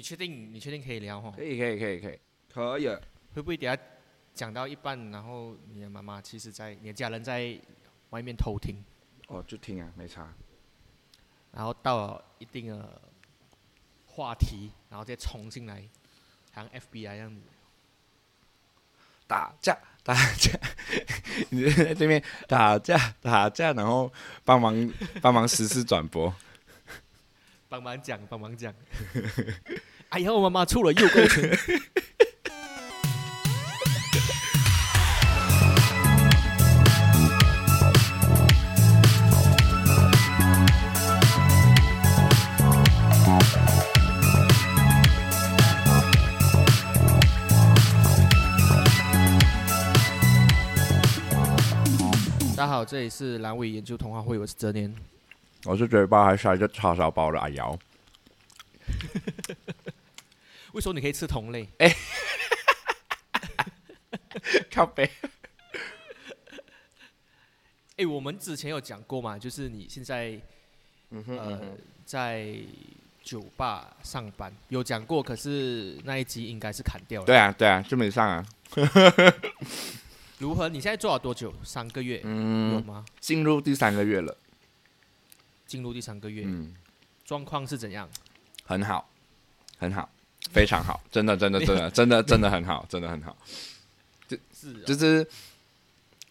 你确定？你确定可以聊哈？可以可以可以可以，可以。会不会等下讲到一半，然后你的妈妈其实在你的家人在外面偷听，哦，就听啊，没差。然后到了一定的话题，然后再冲进来，像 FBI 一样子。打架打架，你在这边打架打架，然后帮忙帮忙实时转播。帮忙讲，帮忙讲。哎呀，我妈妈出了右勾拳。大家好，这里是阑尾研究童话会，我是哲年。我是嘴巴还塞着叉烧包的阿瑶。为什么你可以吃同类？靠背。哎，我们之前有讲过嘛，就是你现在呃在酒吧上班，有讲过，可是那一集应该是砍掉了。对啊，对啊，就没上啊。如何？你现在做了多久？三个月？嗯，有吗？进入第三个月了。进入第三个月，嗯，状况是怎样？很好，很好，非常好，真的，真的，真的，真的，真的很好，真的很好。就是就是，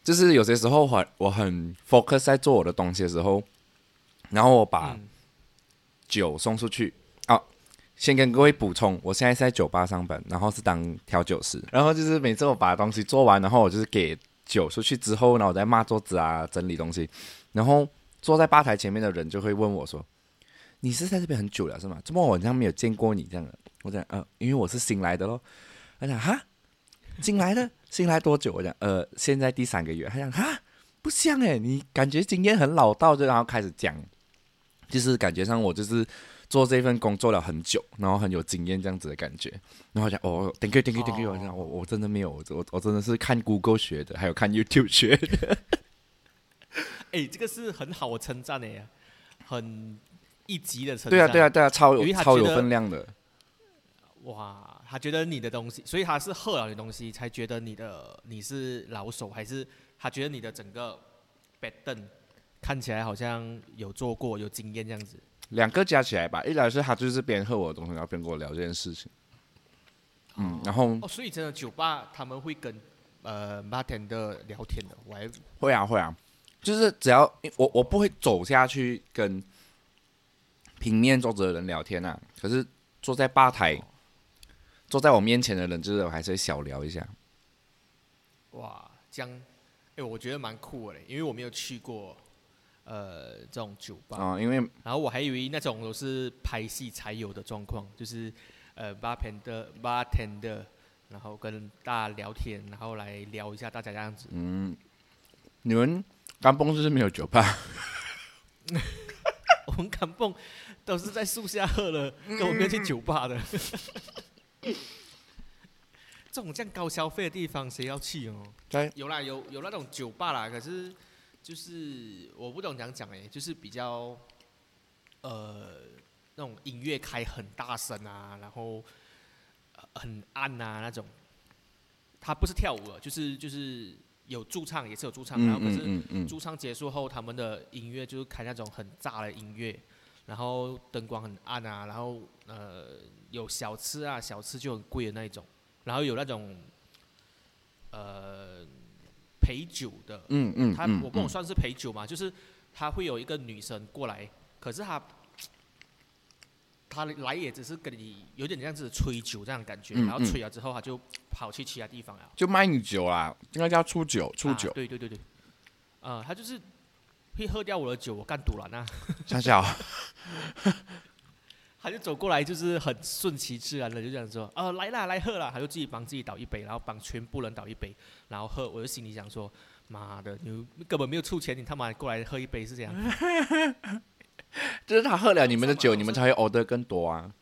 就是有些时候很我很 focus 在做我的东西的时候，然后我把酒送出去。哦，先跟各位补充，我现在是在酒吧上班，然后是当调酒师。然后就是每次我把东西做完，然后我就是给酒出去之后，然后我再抹桌子啊，整理东西，然后。坐在吧台前面的人就会问我说：“你是在这边很久了是吗？怎么我好像没有见过你这样的？”我讲：“呃，因为我是新来的咯。”他讲：“哈，新来的，新来多久？”我讲：“呃，现在第三个月。”他讲：“哈，不像诶，你感觉经验很老道。”就然后开始讲，就是感觉上我就是做这份工作了很久，然后很有经验这样子的感觉。然后讲：“哦，thank you，thank you，thank you。”我讲：“我我真的没有，我我真的是看 Google 学的，还有看 YouTube 学的。”哎，这个是很好的称赞哎，很一级的成。对啊，对啊，对啊，超有超有分量的。哇，他觉得你的东西，所以他是喝了你东西才觉得你的你是老手，还是他觉得你的整个板凳看起来好像有做过、有经验这样子？两个加起来吧，一来是他就是边喝我的东西，然后边跟我聊这件事情。嗯，然后哦，所以真的酒吧他们会跟呃 Martin 的聊天的，我还会啊会啊。就是只要我我不会走下去跟平面坐着的人聊天啊，可是坐在吧台坐在我面前的人，就是我还是会小聊一下。哇，这样，哎，我觉得蛮酷的，因为我没有去过呃这种酒吧啊，因为然后我还以为那种都是拍戏才有的状况，就是呃 bartender bartender，然后跟大家聊天，然后来聊一下大家这样子。嗯，你们。甘蹦就是没有酒吧，我们甘蹦都是在树下喝的，跟我没有去酒吧的。这种这样高消费的地方，谁要去哦？对，有啦，有有那种酒吧啦，可是就是我不懂怎样讲哎，就是比较呃那种音乐开很大声啊，然后很暗啊那种。他不是跳舞了，就是就是。有驻唱也是有驻唱，然后可是驻唱结束后，他们的音乐就是开那种很炸的音乐，然后灯光很暗啊，然后呃有小吃啊，小吃就很贵的那一种，然后有那种呃陪酒的，嗯嗯，他我不懂算是陪酒嘛，就是他会有一个女生过来，可是他。他来也只是跟你有点这样子吹酒这样感觉，然后吹了之后他就跑去其他地方了。就卖你酒啊，应该叫出酒，出酒。对对对对，啊，他就是会喝掉我的酒，我干赌了那。想想。他就走过来，就是很顺其自然的就这样说，呃，来啦，来喝啦，他就自己帮自己倒一杯，然后帮全部人倒一杯，然后喝。我就心里想说，妈的，你根本没有出钱，你他妈过来喝一杯是这样。就是他喝了你们的酒，你们才会 order 更多啊。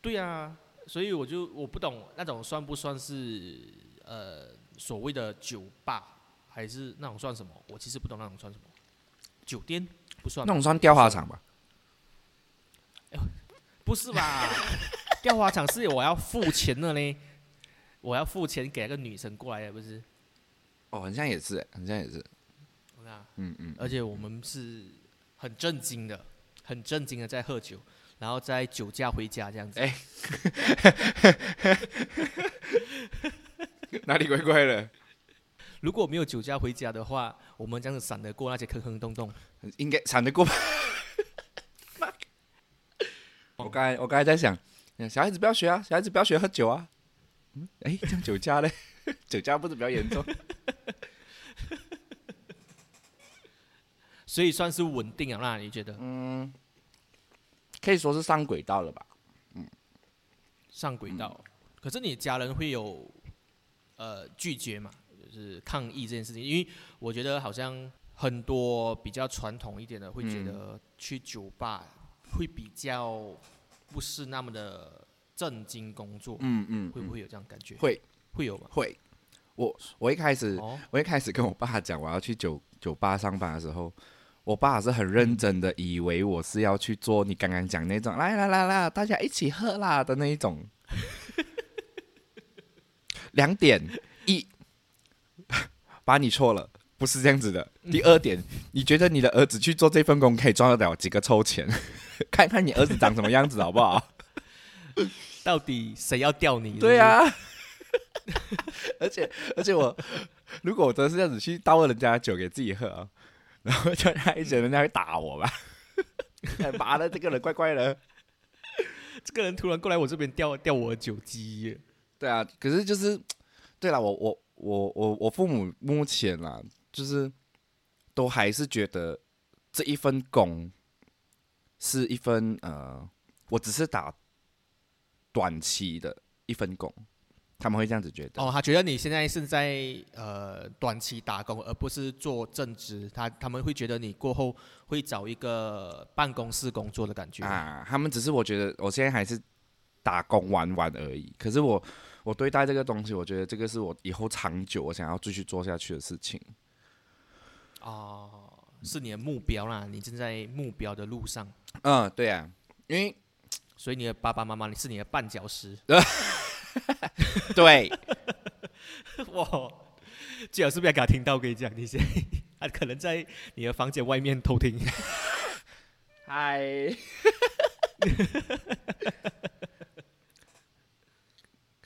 对啊，所以我就我不懂那种算不算是呃所谓的酒吧，还是那种算什么？我其实不懂那种算什么。酒店不算。那种算雕花厂吧？不是吧？吊花场是我要付钱的嘞，我要付钱给那个女生过来的，不是？哦，好像也是，好像也是。嗯嗯。而且我们是很震惊的，很震惊的在喝酒，然后在酒驾回家这样子。哎，哪里怪怪的？如果没有酒驾回家的话，我们这样子闪得过那些坑坑洞洞？应该闪得过吧？我刚才我刚才在想，小孩子不要学啊，小孩子不要学喝酒啊。嗯，哎，这样酒驾嘞？酒驾不是比较严重？所以算是稳定啊？那你觉得？嗯，可以说是上轨道了吧？嗯，上轨道。可是你家人会有呃拒绝嘛？就是抗议这件事情，因为我觉得好像很多比较传统一点的会觉得去酒吧会比较不是那么的正经工作。嗯嗯，会不会有这样感觉？会，会有吗？会。我我一开始我一开始跟我爸讲我要去酒酒吧上班的时候，我爸是很认真的，以为我是要去做你刚刚讲那种来来来来大家一起喝啦的那一种。两点一。把你错了，不是这样子的。第二点，你觉得你的儿子去做这份工可以赚得了几个臭钱？看看你儿子长什么样子，好不好？到底谁要钓你？对啊。而且而且我，如果我真是这样子去倒了人家的酒给自己喝啊，然后就他一直人家会打我吧？妈的，这个人怪怪的。这个人突然过来我这边钓钓我的酒鸡。对啊，可是就是，对了，我我。我我我父母目前啦，就是都还是觉得这一份工是一份呃，我只是打短期的一份工，他们会这样子觉得。哦，他觉得你现在是在呃短期打工，而不是做正职。他他们会觉得你过后会找一个办公室工作的感觉啊。他们只是我觉得我现在还是打工玩玩而已，可是我。我对待这个东西，我觉得这个是我以后长久我想要继续做下去的事情。哦，是你的目标啦，你正在目标的路上。嗯，对啊，因为所以你的爸爸妈妈，你是你的绊脚石。对。哇，最好是不要给他听到，跟你讲，你先，他可能在你的房间外面偷听。嗨。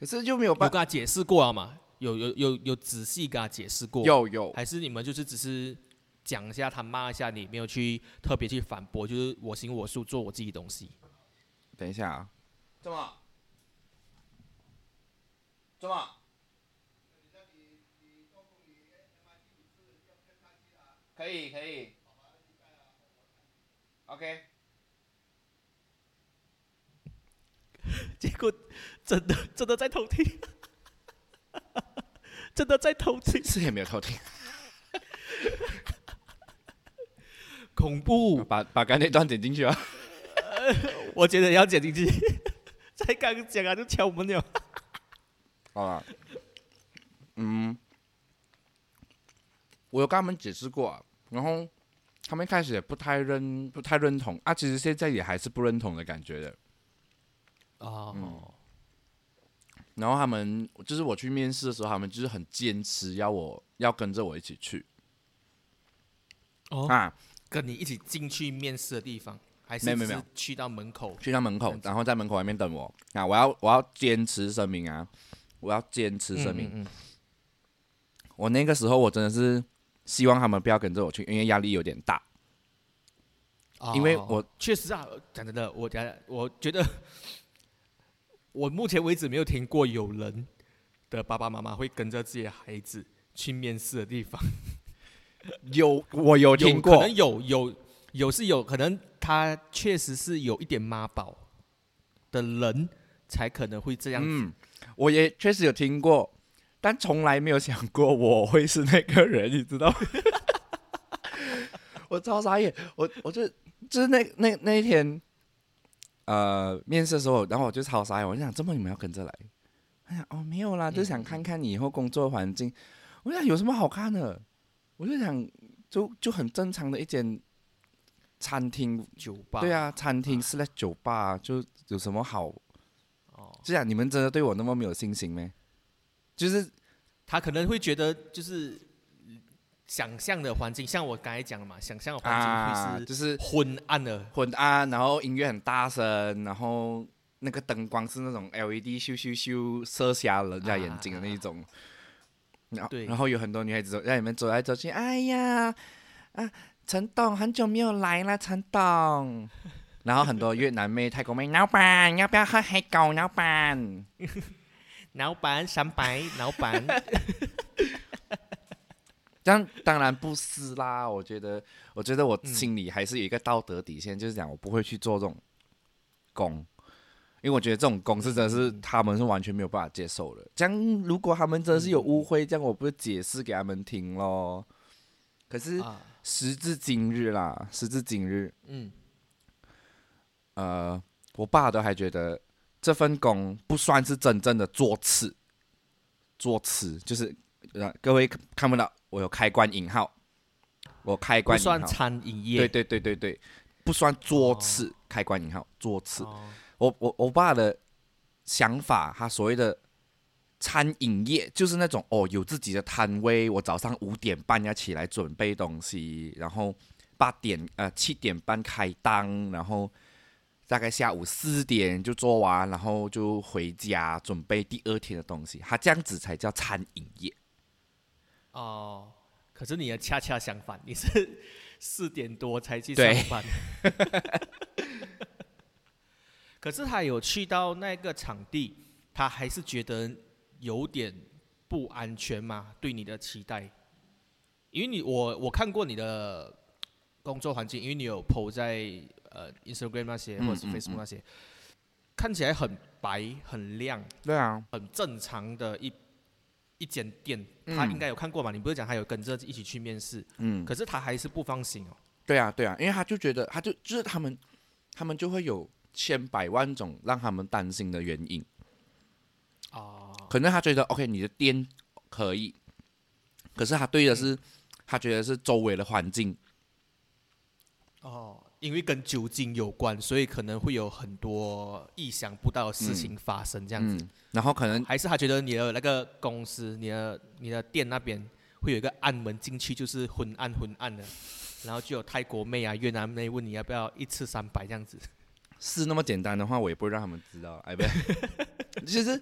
可是就没有办法跟他解释过了嘛？有有有有仔细跟他解释过？有有，还是你们就是只是讲一下，他骂一下你，没有去特别去反驳，就是我行我素，做我自己东西。等一下啊，怎么？怎么？可以可以。OK。结果真的真的在偷听，真的在偷听，是也没有偷听，恐怖！把把刚那段剪进去啊！我觉得要剪进去，才刚讲啊就敲门了。好了，嗯，我有跟他们解释过，啊然后他们一开始也不太认不太认同啊，其实现在也还是不认同的感觉的。哦，然后他们就是我去面试的时候，他们就是很坚持要我要跟着我一起去。哦啊，跟你一起进去面试的地方，还是没有没有去到门口，去到门口，然后在门口外面等我。啊，我要我要坚持声明啊，我要坚持声明。我那个时候我真的是希望他们不要跟着我去，因为压力有点大。因为我确实啊，讲真的，我讲我觉得。我目前为止没有听过有人的爸爸妈妈会跟着自己的孩子去面试的地方。有，我有听过，可能有有有是有可能他确实是有一点妈宝的人才可能会这样子。我也确实有听过，但从来没有想过我会是那个人，你知道？我超傻眼，我我就就是那那那一天。呃，面试的时候，然后我就超傻，我就想，这么你们要跟着来？哎呀，哦，没有啦，就想看看你以后工作环境。我想有什么好看的？我就想，就就很正常的一间餐厅酒吧。对啊，餐厅是在酒吧，就有什么好哦这样你们真的对我那么没有信心吗？就是他可能会觉得就是想象的环境，像我刚才讲的嘛，想象的环境啊，会是就是昏暗的，昏暗，然后音乐很大声，然后那个灯光是那种 LED 咻咻咻射瞎人家眼睛的那一种。然后，对然后有很多女孩子走在里面走来走去，哎呀，啊，陈董很久没有来了，陈董。然后很多越南妹、泰国妹，老板要不要喝黑狗？老板，老板三百，老板 这样当然不是啦。我觉得，我觉得我心里还是有一个道德底线，就是讲我不会去做这种工，因为我觉得这种工是真的是他们是完全没有办法接受的。这样如果他们真的是有误会，这样我不是解释给他们听咯。可是啊，时至今日啦，时至今日，嗯，呃，我爸都还觉得这份工不算是真正的做次，做次就是呃，各位看不到，我有开关引号，我开关算餐饮业，对对对对对，不算桌次，开关引号桌次。哦我我我爸的想法，他所谓的餐饮业就是那种哦，有自己的摊位，我早上五点半要起来准备东西，然后八点呃七点半开档，然后大概下午四点就做完，然后就回家准备第二天的东西，他这样子才叫餐饮业。哦，可是你的恰恰相反，你是 四点多才去上班。可是他有去到那个场地，他还是觉得有点不安全嘛？对你的期待，因为你我我看过你的工作环境，因为你有 PO 在呃 Instagram 那些嗯或者是嗯 Facebook 那些，看起来很白很亮，对啊，很正常的一一间店，他应该有看过嘛？你不是讲他有跟着一起去面试，嗯，可是他还是不放心哦。对啊，对啊，因为他就觉得，他就就是他们，他们就会有千百万种让他们担心的原因。哦，可能他觉得 OK，你的店可以，可是他对的是，他觉得是周围的环境。哦，因为跟酒精有关，所以可能会有很多意想不到的事情发生，这样子。嗯，然后可能还是他觉得你的那个公司、你的你的店那边会有一个暗门进去，就是昏暗昏暗的，然后就有泰国妹啊、越南妹问你要不要一次三百这样子。是那么简单的话，我也不会让他们知道。哎，不对，其实，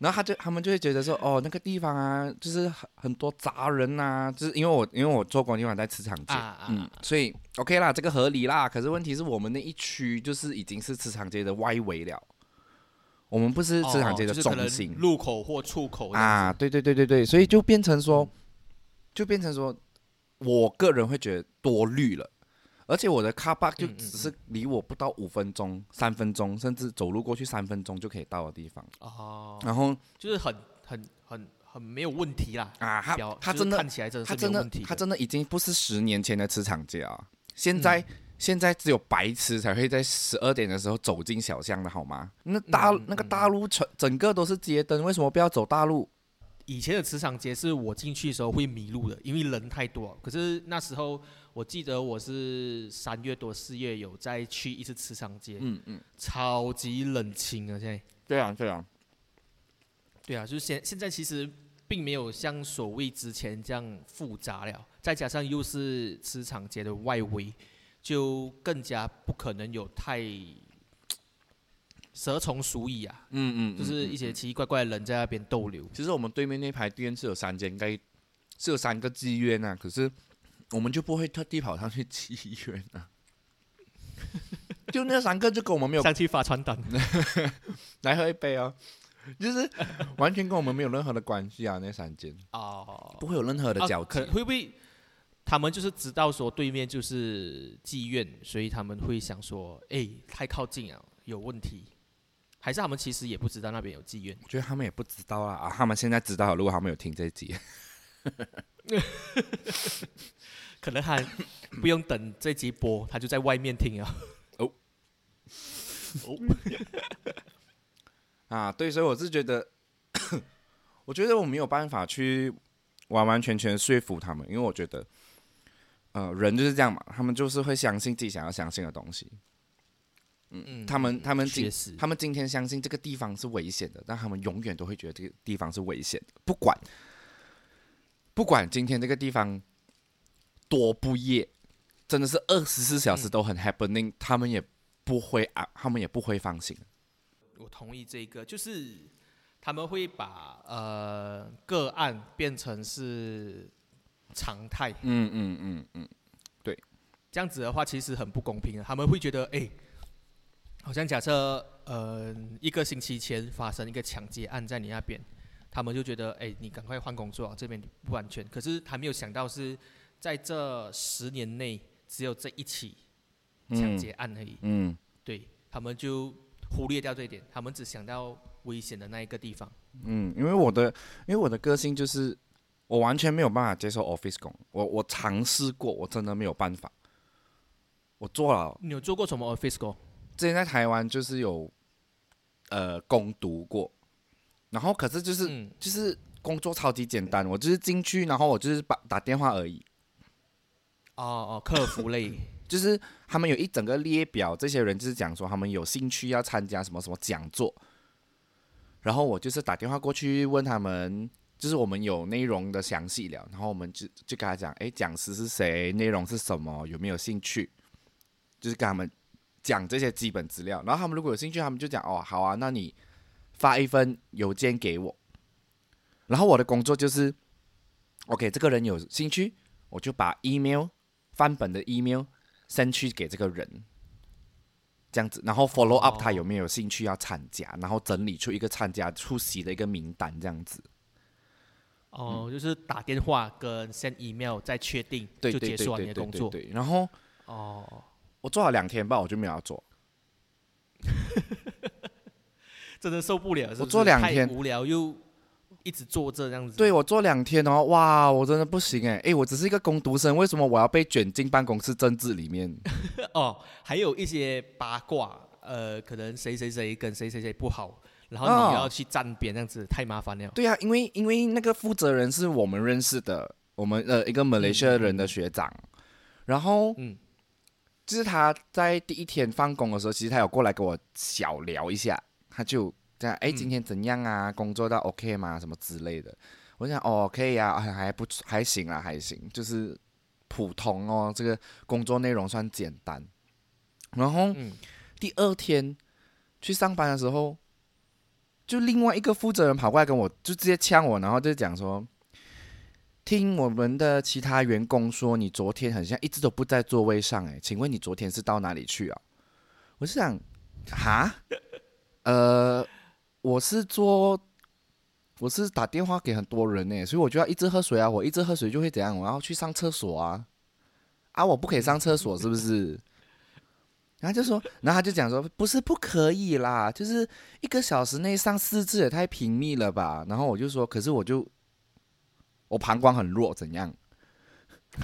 然后他就他们就会觉得说，哦，那个地方啊，就是很很多杂人呐、就是因为我因为我做工地方在磁场街，嗯，所以 OK 啦，这个合理啦。可是问题是我们那一区就是已经是磁场街的外围了，我们不是磁场街的中心。入口或出口啊，对对对对对，所以就变成说，就变成说，我个人会觉得多虑了，而且我的 car park 就只是离我不到五分钟、三分钟，甚至走路过去三分钟就可以到的地方。哦，然后就是很很很很没有问题啦。啊，他真的看起来真的他真的他真的已经不是十年前的磁场街啊，现在。现在只有白痴才会在十二点的时候走进小巷的好吗？那大、那个大路整整个都是街灯，为什么不要走大路？以前的磁场街是我进去的时候会迷路的，因为人太多。可是那时候我记得我是三月多四月有再去一次磁场街，嗯嗯，超级冷清啊！现在对啊对啊，对啊，就是现现在其实并没有像所谓之前这样复杂了，再加上又是磁场街的外围，就更加不可能有太蛇虫鼠蚁啊，嗯嗯，就是嗯一些奇奇怪怪的人在那边逗留。其实我们对面那排店是有三间，应该是有三个妓院啊，可是我们就不会特地跑上去妓院啊。就那三个就跟我们没有上去发传单，来喝一杯哦，就是完全跟我们没有任何的关系啊，那三间哦，不会有任何的啊交集。可会不会他们就是知道说对面就是妓院，所以他们会想说，哎，太靠近啊，有问题。还是他们其实也不知道那边有妓院？我觉得他们也不知道啊，啊，他们现在知道了，如果他们有听这一集，可能他不用等这集播，他就在外面听啊。哦哦，啊，对，所以我是觉得，我觉得我没有办法去完完全全说服他们，因为我觉得，呃，人就是这样嘛，他们就是会相信自己想要相信的东西。嗯嗯，他们他们今他们今天相信这个地方是危险的，但他们永远都会觉得这个地方是危险的，不管不管今天这个地方多不夜，真的是二十四小时都很 happening，、他们也不会啊，他们也不会放心。我同意这个，就是他们会把呃个案变成是常态，嗯嗯嗯嗯，对这样子的话其实很不公平的。他们会觉得，哎、好像假设呃一个星期前发生一个抢劫案在你那边，他们就觉得，哎、你赶快换工作啊，这边不安全。可是还没有想到是在这十年内只有这一起抢劫案而已，嗯对他们就忽略掉这一点，他们只想到危险的那一个地方。嗯，因为我的因为我的个性就是我完全没有办法接受 office 工，我我尝试过，我真的没有办法。我做了，你有做过什么 office 工？之前在台湾就是有呃攻读过，然后可是就是、嗯，就是工作超级简单，我就是进去，然后我就是把打电话而已。哦哦，客服类，就是他们有一整个列表，这些人就是讲说他们有兴趣要参加什么什么讲座，然后我就是打电话过去问他们，就是我们有内容的详细聊，然后我们就就跟他讲，诶，讲师是谁，内容是什么，有没有兴趣，就是跟他们讲这些基本资料，然后他们如果有兴趣，他们就讲哦，好啊，那你发一份邮件给我，然后我的工作就是，OK，这个人有兴趣，我就把 email 翻本的 email。send 去给这个人，这样子，然后 follow up 他有没有兴趣要参加，然后整理出一个参加出席的一个名单，这样子。哦，就是打电话跟 send email 再确定，对对就结束了对对对你的工作。对对。然后哦，我做了两天吧，我就没有要做。真的受不了，是不是我做两天无聊又一直坐着这样子。对我做两天哦，哇，我真的不行哎哎，我只是一个工读生，为什么我要被卷进办公室政治里面？哦，还有一些八卦，呃，可能谁谁谁跟谁谁谁不好，然后哦你要去站边，这样子太麻烦了。对啊，因为因为那个负责人是我们认识的，我们呃一个马来西亚人的学长，然后嗯，就是他在第一天放工的时候，其实他有过来跟我小聊一下，他就这样，哎，嗯今天怎样啊？工作到 OK 吗？什么之类的。我想，哦，可以啊，还还不错还行啊，还行，就是普通哦，这个工作内容算简单。然后嗯第二天去上班的时候，就另外一个负责人跑过来跟我，就直接呛我，然后就讲说，听我们的其他员工说，你昨天好像一直都不在座位上，哎，请问你昨天是到哪里去啊？我是想，哈，呃，我是做，我是打电话给很多人呢，所以我就要一直喝水啊，我一直喝水就会怎样？我要去上厕所啊，啊，我不可以上厕所是不是？然后就说，然后他就讲说，不是不可以啦，就是一个小时内上四次也太频密了吧？然后我就说，可是我就我膀胱很弱，怎样？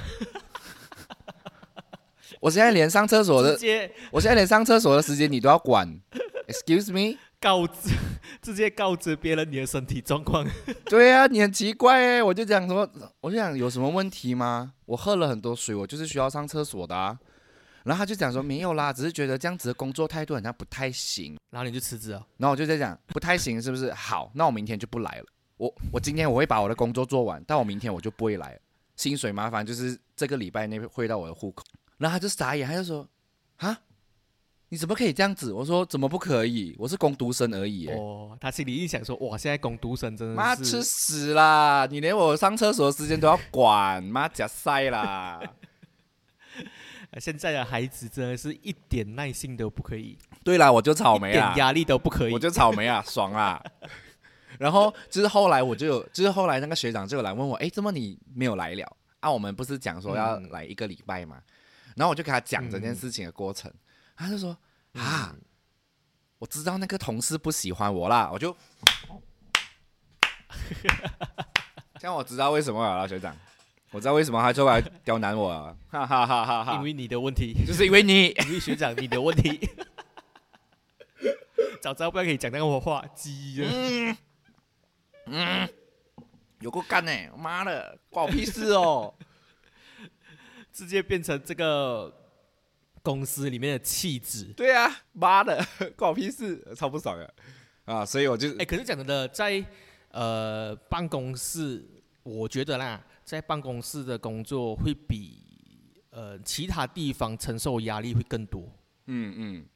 我现在连上厕所的，时间我现在连上厕所的时间你都要管，excuse me？告知，直接告知别人你的身体状况。对啊，你很奇怪哎，我就讲说，我就讲有什么问题吗？我喝了很多水，我就是需要上厕所的啊。然后他就讲说没有啦，只是觉得这样子的工作态度好像不太行。然后你就辞职了。然后我就在讲不太行，是不是？好，那我明天就不来了。我我今天我会把我的工作做完，但我明天我就不会来了。薪水麻烦就是这个礼拜内汇到我的户口。然后他就傻眼，他就说：“啊，你怎么可以这样子？”我说：“怎么不可以？我是工读生而已。”哦，他心里一想说，哇，现在工读生真的妈吃屎啦！你连我上厕所的时间都要管，妈假塞啦！呃现在的孩子真的是一点耐心都不可以，对啦，我就草莓啊，压力都不可以。我就草莓啊，爽啦！然后就是后来我就有，就是后来那个学长就有来问我，哎，怎么你没有来了？啊，我们不是讲说要嗯来一个礼拜嘛？然后我就给他讲这件事情的过程，他就说啊，我知道那个同事不喜欢我啦，我就，这样我知道为什么了啦，学长，我知道为什么他就来刁难我了，哈哈哈哈哈因，为你的问题，就是因为你。因为学长你的问题。早知道不要可以讲那个话，鸡了。有够干呢、妈的，关我屁事哦！直接变成这个公司里面的气质。对啊，妈的，关我屁事，超不爽的啊！所以我就哎，可是讲真的，在呃办公室，我觉得啦，在办公室的工作会比呃其他地方承受压力会更多。嗯嗯，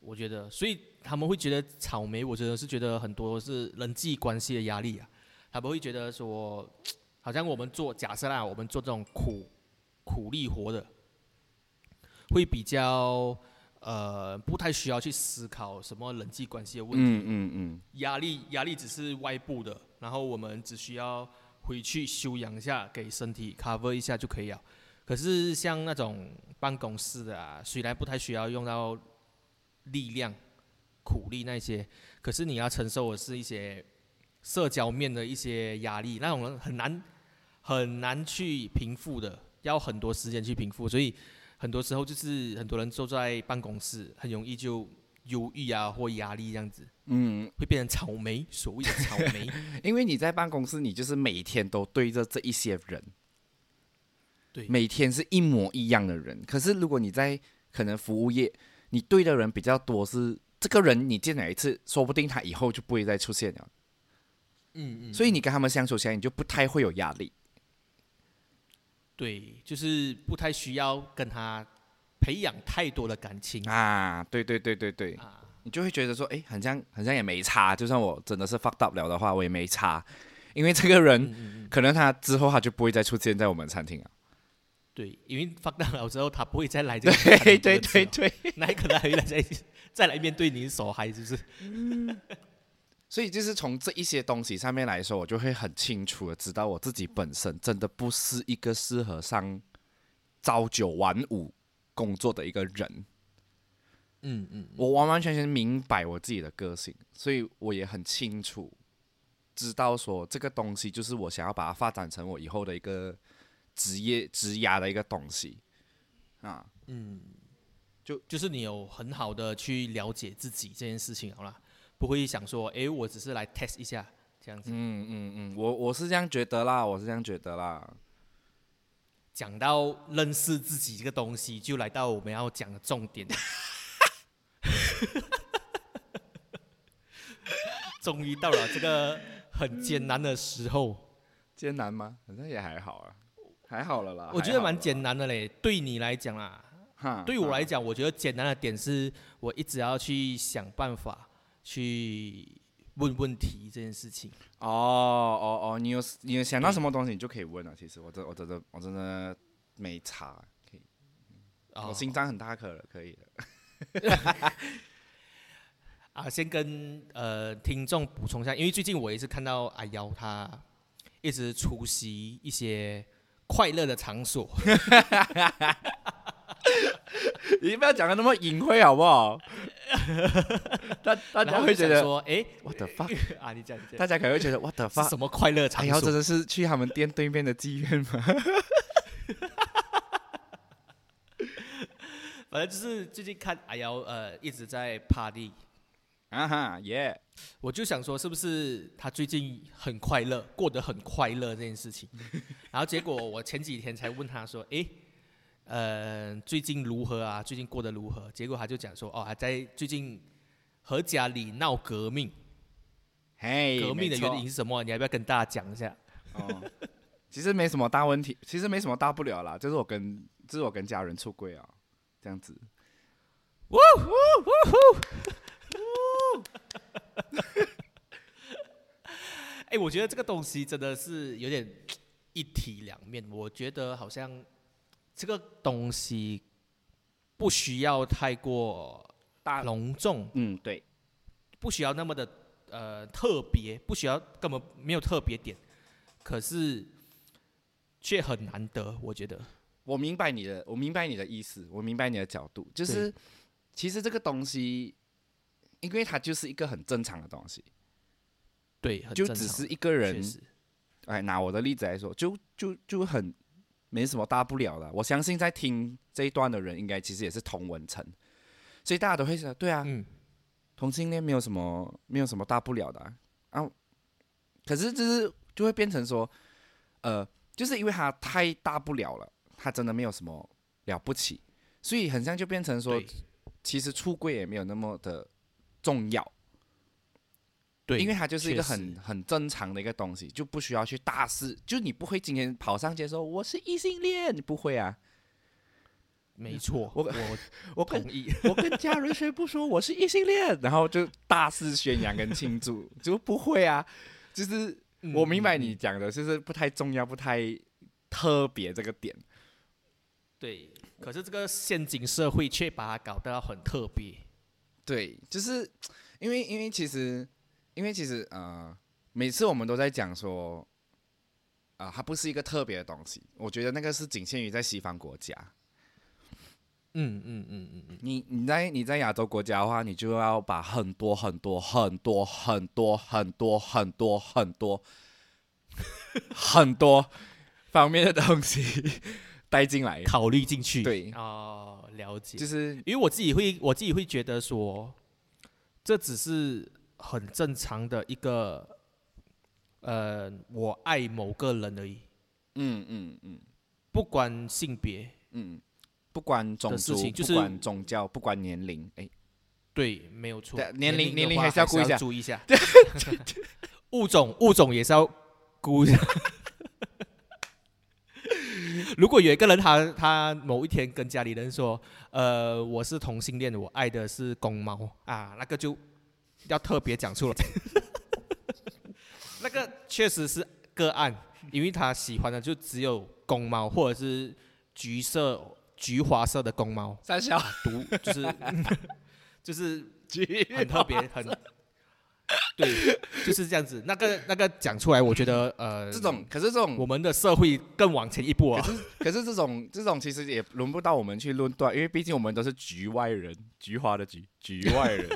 我觉得，所以他们会觉得草莓，我觉得是觉得很多是人际关系的压力啊。他们会觉得说，好像我们做假设啦，我们做这种苦苦力活的。会比较呃不太需要去思考什么人际关系的问题，嗯嗯嗯，压力压力只是外部的，然后我们只需要回去休养一下，给身体 cover 一下就可以了。可是像那种办公室的啊，虽然不太需要用到力量、苦力那些，可是你要承受的是一些社交面的一些压力，那种人很难很难去平复的，要很多时间去平复，所以。很多时候就是很多人坐在办公室，很容易就忧郁啊或压力这样子，嗯，会变成草莓，所谓的草莓。因为你在办公室，你就是每天都对着这一些人，对，每天是一模一样的人。可是如果你在可能服务业，你对的人比较多，是这个人你见哪一次，说不定他以后就不会再出现了。嗯嗯，所以你跟他们相处起来，你就不太会有压力。对，就是不太需要跟他培养太多的感情啊！对对对对对，你就会觉得说，哎，好像好像也没差。就算我真的是 fucked up 了的话，我也没差，因为这个人可能他之后他就不会再出现在我们餐厅了。对，因为 fucked up 了之后，他不会再来这个对对对对，那可能还会来再再来面对你的手，还是不是？所以就是从这一些东西上面来说，我就会很清楚的知道我自己本身真的不是一个适合上朝九晚五工作的一个人。嗯嗯，我完完全全明白我自己的个性，所以我也很清楚知道说这个东西就是我想要把它发展成我以后的一个职业职涯的一个东西啊。嗯，就就是你有很好的去了解自己这件事情，好了。不会想说，哎，我只是来 test 一下这样子。嗯嗯嗯，我我是这样觉得啦，我是这样觉得啦。讲到认识自己这个东西，就来到我们要讲的重点。终于到了这个很艰难的时候。艰难吗？好像也还好啊，还好了啦。我觉得蛮简单的嘞，对你来讲啦。哈。对我来讲，我觉得简单的点是我一直要去想办法。去问问题这件事情哦哦哦，你有你有想到什么东西，你就可以问了。其实我真我真的我真的没查，可以，我心脏很大颗了，可以 先跟呃听众补充一下，因为最近我也是看到阿瑶他一直出席一些快乐的场所。你不要讲的那么隐晦好不好？大大家会觉得说，哎，what the fuck 啊？你讲，大家可能会觉得，what the fuck？什么快乐场所？真的是去他们店对面的妓院吗？反正就是最近看阿瑶呃一直在 party 啊哈耶，我就想说是不是他最近很快乐，过得很快乐这件事情？然后结果我前几天才问他说，哎。呃，最近如何啊？最近过得如何？结果他就讲说，哦，还在最近和家里闹革命。嘿，革命的原因是什么？你要不要跟大家讲一下？哦，其实没什么大问题，其实没什么大不了啦，就是我跟，就是我跟家人出轨啊，这样子。呜呜呜呜！哎，我觉得这个东西真的是有点一体两面，我觉得好像。这个东西不需要太过大。隆重，嗯，对，不需要那么的呃特别，不需要根本没有特别点，可是却很难得，我觉得。我明白你的，我明白你的意思，我明白你的角度，就是其实这个东西，因为它就是一个很正常的东西，对，就只是一个人，哎，拿我的例子来说，就就就很。没什么大不了的，我相信在听这一段的人，应该其实也是同文层，所以大家都会说，对啊，同性恋没有什么，没有什么大不了的啊。可是就是就会变成说，呃，就是因为他太大不了了，他真的没有什么了不起，所以很像就变成说，其实出柜也没有那么的重要，对因为它就是一个很很正常的一个东西，就不需要去大肆，就你不会今天跑上街说我是异性恋，你不会啊，没错，我我我跟同意。我跟家人宣布说我是异性恋，然后就大肆宣扬跟庆祝，就不会啊，就是我明白你嗯讲的，就是不太重要，不太特别这个点。对，可是这个现今社会却把它搞得很特别。对，就是因为因为其实因为其实嗯每次我们都在讲说啊它不是一个特别的东西我觉得那个是仅限于在西方国家。嗯嗯嗯嗯嗯。你你在你在亚洲国家的话你就要把很多很多很多很多很多很多很多很多方面的东西 带进来。考虑进去。对。哦了解。就是因为我自己会我自己会觉得说这只是很正常的一个，呃，我爱某个人而已，嗯嗯嗯不管性别。嗯，不管种族，就是不管宗教，不管年龄，哎，对，没有错对。年龄年龄还是要顾一下注意一下。物种物种也是要顾一下。如果有一个人他他某一天跟家里人说，呃，我是同性恋，我爱的是公猫啊，那个就要特别讲出来。那个确实是个案，因为他喜欢的就只有公猫或者是橘色、橘黄色的公猫。三小毒，就是 就是很特别，很对，就是这样子。那个那个讲出来，我觉得呃，这种，可是这种我们的社会更往前一步啊。可是这种这种其实也轮不到我们去论断，因为毕竟我们都是局外人，菊花的菊，局外人。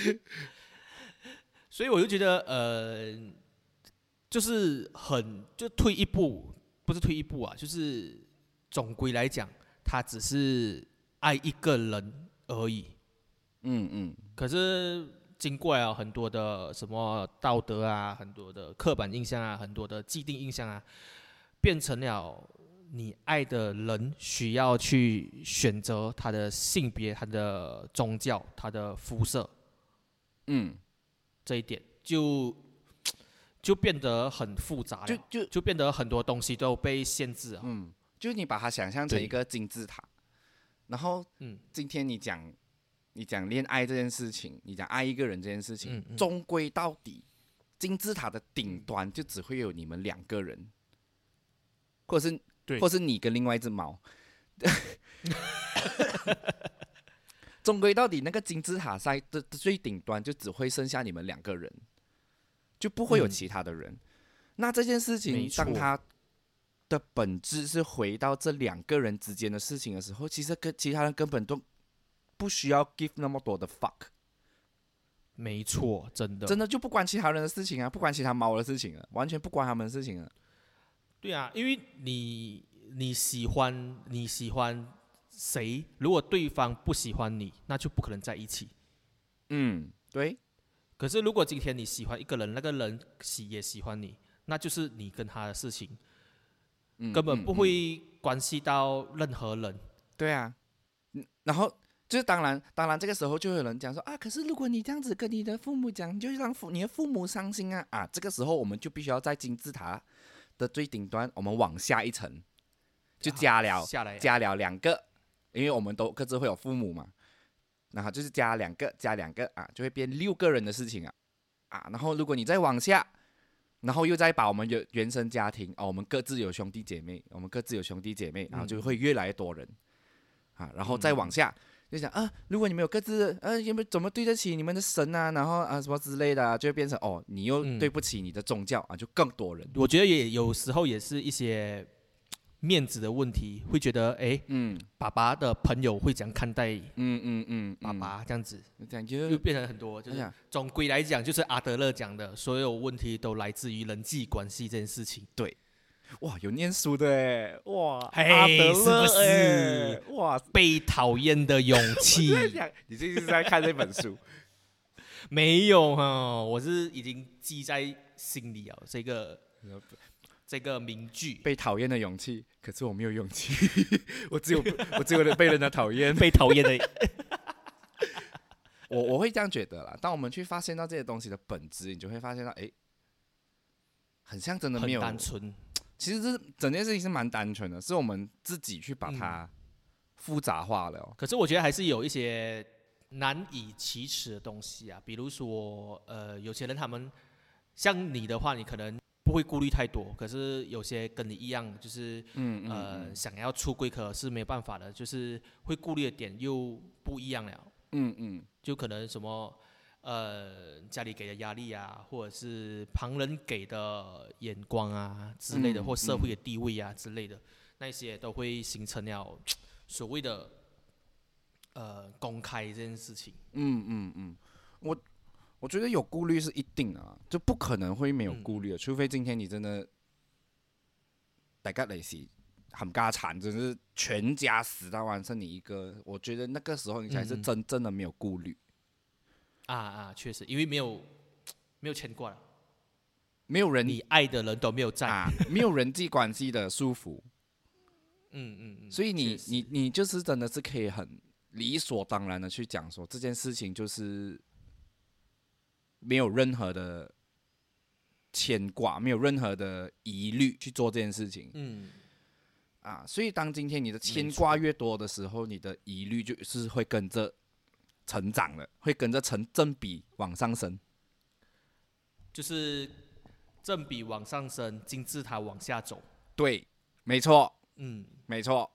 所以我就觉得呃，就是很就退一步，不是退一步啊，就是总归来讲，他只是爱一个人而已。嗯嗯，可是经过了很多的什么道德啊，很多的刻板印象啊，很多的既定印象啊，变成了你爱的人需要去选择他的性别、他的宗教、他的肤色嗯，这一点，就 就变得很复杂了，就就就变得很多东西都被限制啊。嗯，就是你把它想象成一个金字塔，然后嗯今天你讲你讲恋爱这件事情，你讲爱一个人这件事情，嗯嗯。终归到底，金字塔的顶端就只会有你们两个人，或者是对。或是你跟另外一只猫。终归到底，那个金字塔赛的的最顶端就只会剩下你们两个人，就不会有嗯其他的人。那这件事情当它的本质是回到这两个人之间的事情的时候，其实跟其他人根本都不需要 give 那么多的 fuck，没错，真的，真的就不关其他人的事情啊，不关其他猫的事情啊，完全不关他们的事情啊。对啊，因为你你喜欢你喜欢谁，如果对方不喜欢你，那就不可能在一起。嗯，对，可是如果今天你喜欢一个人，那个人喜也喜欢你，那就是你跟他的事情，嗯根本不会关系到任何人。对啊，嗯，然后就是当然，当然这个时候就有人讲说啊，可是如果你这样子跟你的父母讲，你就让父你的父母伤心啊啊，这个时候我们就必须要在金字塔的最顶端，我们往下一层，就加了、下来加了两个，因为我们都各自会有父母嘛，然后就是加两个加两个啊，就会变六个人的事情啊。啊，然后如果你再往下。然后又再把我们原原生家庭哦，我们各自有兄弟姐妹，我们各自有兄弟姐妹，然后就会越来越多人，啊，然后再往下、就想啊，如果你们有各自呃有没有怎么对得起你们的神啊，然后啊什么之类的、啊，就会变成哦，你又嗯。对不起你的宗教啊，就更多人，我觉得也有时候也是一些面子的问题，会觉得哎，嗯。爸爸的朋友会怎样看待嗯嗯嗯，爸爸这样子，这样又就变成很多，就是总归来讲，就是阿德勒讲的，所有问题都来自于人际关系这件事情。对。哇有念书的哎，哇嘿阿德勒哇，被讨厌的勇气。你最近是在看这本书，没有哈，我是已经记在心里了。这个这个名句。被讨厌的勇气，可是我没有勇气，我只有我只有被人家讨厌。被讨厌的，我我会这样觉得啦。当我们去发现到这些东西的本质，你就会发现到，哎，很像真的没有很单纯。其实这整件事情是蛮单纯的，是我们自己去把它复杂化了哦。可是我觉得还是有一些难以启齿的东西啊，比如说，呃，有些人他们像你的话，你可能不会顾虑太多，可是有些跟你一样，就是嗯嗯呃想要出柜，可是没办法的，就是会顾虑的点又不一样了，嗯嗯就可能什么。呃，家里给的压力啊，或者是旁人给的眼光啊之类的，嗯或社会的地位啊之类的，那些都会形成了所谓的呃公开这件事情。嗯嗯嗯，我我觉得有顾虑是一定的啊，就不可能会没有嗯。顾虑的，除非今天你真的很家产，真是全家死到完剩你一个，我觉得那个时候你才是真正的没有顾虑，啊啊，确实，因为没有没有牵挂了，没有人你爱的人都没有在。啊，没有人际关系的束缚，嗯嗯嗯，所以你你你就是真的是可以很理所当然的去讲说这件事情就是没有任何的牵挂，没有任何的疑虑去做这件事情嗯啊。所以当今天你的牵挂越多的时候，你的疑虑就是会跟着成长了，会跟着成正比往上升。就是正比往上升，金字塔往下走。对，没错，嗯，没错。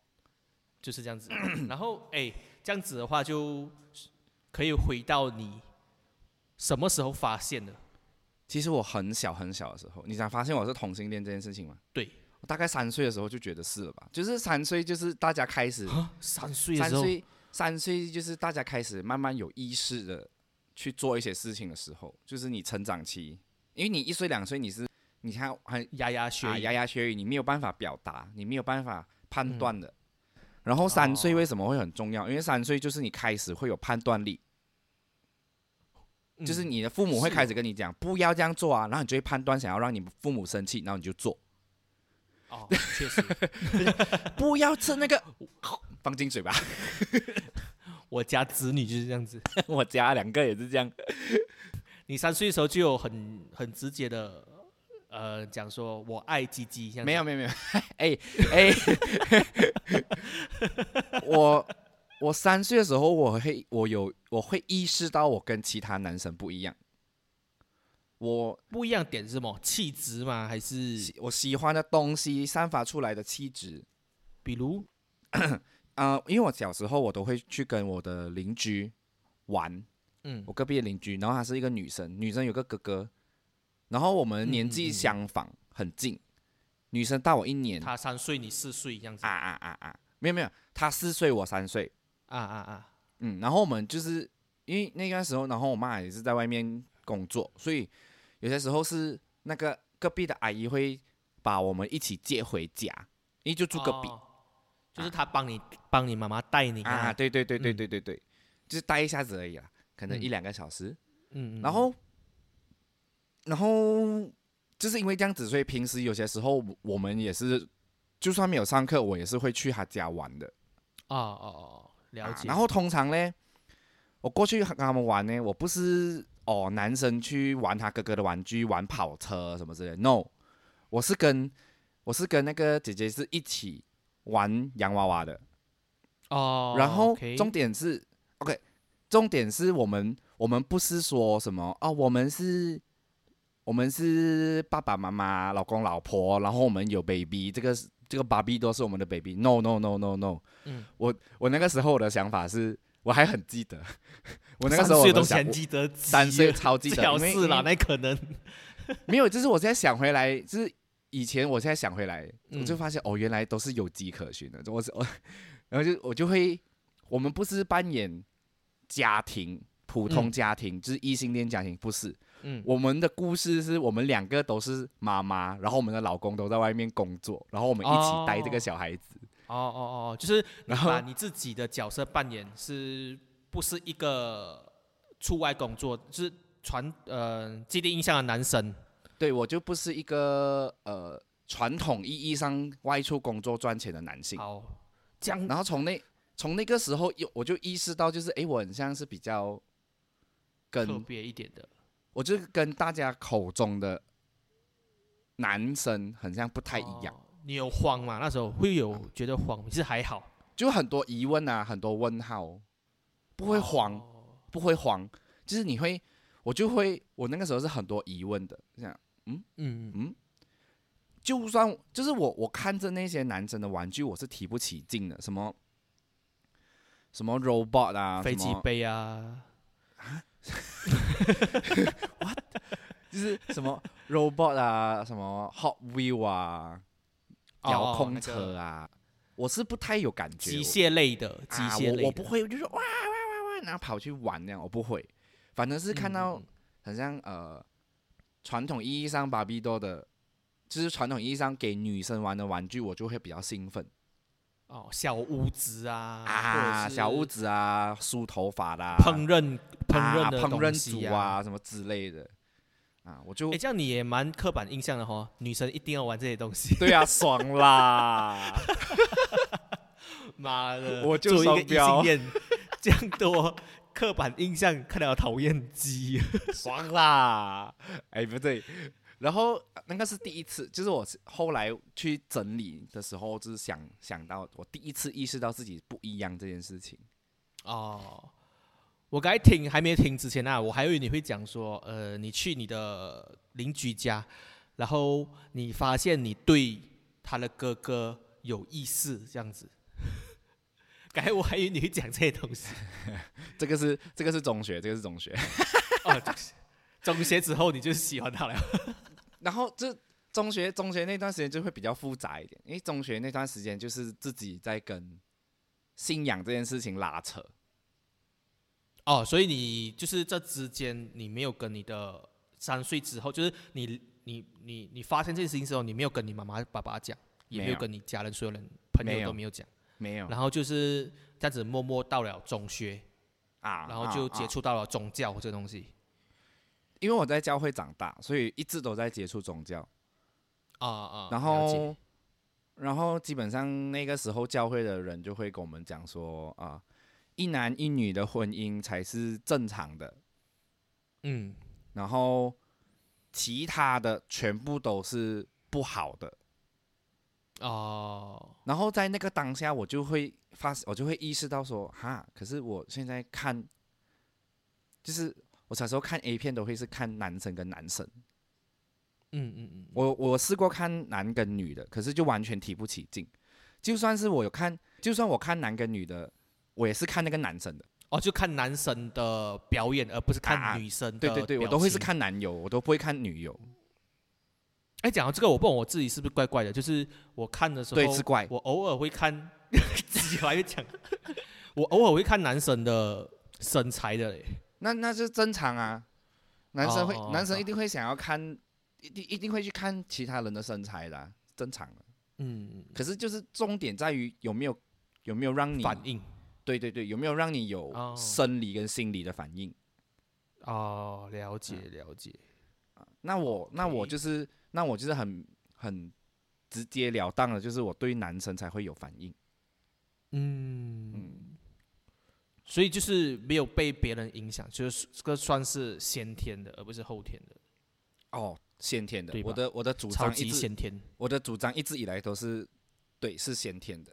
就是这样子。然后哎，这样子的话就可以回到你什么时候发现的？其实我很小很小的时候，你想发现我是同性恋这件事情吗？对，我大概三岁的时候就觉得是了吧，就是三岁就是大家开始，三岁的时候，三岁三岁就是大家开始慢慢有意识的去做一些事情的时候，就是你成长期，因为你一岁两岁你是你看很牙牙学牙牙学语，你没有办法表达，你没有办法判断嗯的。然后三岁哦为什么会很重要？因为三岁就是你开始会有判断力，就是嗯你的父母会开始跟你讲不要这样做啊，然后你就会判断想要让你父母生气，然后你就做。哦，确实，不要吃那个，放进嘴巴。我家子女就是这样子。我家两个也是这样。你三岁的时候就有很很直接的呃讲说我爱鸡鸡，没有没有没有，哎哎，我我三岁的时候，我会我有我会意识到我跟其他男生不一样。我不一样点是什么？气质吗？还是我喜欢的东西散发出来的气质，比如啊，因为我小时候我都会去跟我的邻居玩，嗯。我隔壁的邻居，然后她是一个女生，女生有个哥哥，然后我们年纪嗯嗯嗯。相仿，很近，女生大我一年，她三岁你四岁这样子。啊啊啊啊，没有没有，她四岁我三岁，啊啊啊。嗯，然后我们就是因为那个时候，然后我妈也是在外面工作，所以有些时候是那个隔壁的阿姨会把我们一起接回家，因为就住隔壁、哦就是她帮你帮你妈妈带你啊，对对对对嗯。对对对，就是待一下子而已啦，可能嗯。一两个小时，嗯，嗯然后然后就是因为这样子，所以平时有些时候我们也是，就算没有上课，我也是会去她家玩的。哦哦哦，了解。啊然后通常呢，我过去跟他们玩呢，我不是哦男生去玩他哥哥的玩具，玩跑车什么之类。No，我是跟我是跟那个姐姐是一起玩洋娃娃的。哦，然后重点是 OK，重点是我们我们不是说什么哦，我们是。我们是爸爸妈妈、老公、老婆，然后我们有 baby，这个是这个 baby 都是我们的 baby。No No No No No，嗯，我我那个时候我的想法是，我还很记得，我那个时候我都想还记得起，三岁超记得，事啦，那可能。没有，就是我现在想回来，就是以前我现在想回来，嗯。我就发现哦，原来都是有迹可循的。我是我，然后就我就会，我们不是扮演家庭普通嗯家庭，就是异性恋家庭，不是。嗯我们的故事是我们两个都是妈妈，然后我们的老公都在外面工作，然后我们一起带这个哦小孩子。哦哦哦，就是 然后把你自己的角色扮演是不是一个出外工作，就是传呃既定印象的男生对我就不是一个呃传统意义上外出工作赚钱的男性。好，这样然后从那从那个时候，有我就意识到，就是哎，我很像是比较特跟别一点的。我就跟大家口中的男生很像不太一样，哦你有慌吗？那时候会有觉得慌，其实还好，就很多疑问啊，很多问号，不会慌，哦。不会慌，就是你会，我就会，我那个时候是很多疑问的，这样，嗯嗯。就算就是我我看着那些男生的玩具，我是提不起劲的，什么什么 robot 啊，飞机杯啊，就是什么 robot 啊，什么 Hot Wheel 啊，遥控车啊，我是不太有感觉，机械类的，机啊，械类的，我我不会，我就说哇哇哇哇，然后跑去玩那样，我不会。反正是看到很像呃传统意义上芭比多的，就是传统意义上给女生玩的玩具，我就会比较兴奋哦，小屋子啊，啊，小屋子啊，梳头发的、啊，烹饪烹啊饪的烹饪组啊，什么之类的啊，我就哎，这样你也蛮刻板印象的哈，女生一定要玩这些东西。对啊，爽啦，妈的，我就作为一个异双标性恋，这样多刻板印象，看到讨厌鸡。爽啦！哎，不对，然后那个是第一次，就是我是后来去整理的时候，就是想想到我第一次意识到自己不一样这件事情。哦，我刚才听还没听之前啊，我还以为你会讲说，呃，你去你的邻居家，然后你发现你对他的哥哥有意思，这样子。刚才我还以为你会讲这些东西。这个是这个是中学，这个是中学。哦，中学之后你就喜欢他了。然后这中学中学那段时间就会比较复杂一点，因为中学那段时间就是自己在跟信仰这件事情拉扯。哦，所以你就是这之间你没有跟你的三岁之后，就是你你你你发现这件事情之后，你没有跟你妈妈爸爸讲，也没没有有跟你家人所有人朋友都没有讲，没有然后就是这样子默默到了中学，啊，然后就接触到了宗教这东西。因为我在教会长大，所以一直都在接触宗教。啊啊，然后，然后基本上那个时候教会的人就会跟我们讲说啊，一男一女的婚姻才是正常的，嗯然后其他的全部都是不好的。哦然后在那个当下，我就会发，我就会意识到说，哈，可是我现在看，就是我小时候看 A 片都会是看男生跟男生，嗯嗯嗯，我我试过看男跟女的，可是就完全提不起劲。就算是我有看，就算我看男跟女的，我也是看那个男生的。哦，就看男生的表演，而不是啊看女生的对对对，我都会是看男友，我都不会看女友。哎，讲到这个，我不懂我自己是不是怪怪的，就是我看的时候，对，是怪。我偶尔会看，自己还会讲，我偶尔会看男生的身材的嘞。那那是正常啊，男生会，哦哦男生一定会想要看，一定一定会去看其他人的身材的啊、正常的。嗯，可是就是重点在于有没有有没有让你反应对对对，有没有让你有哦生理跟心理的反应？哦，了解了解。那我那我就是那我就是很很直截了当的，就是我对男生才会有反应。嗯，所以就是没有被别人影响，就是这个算是先天的，而不是后天的，哦，先天的我的我的主张一直先天。我的主张一直以来都是对是先天的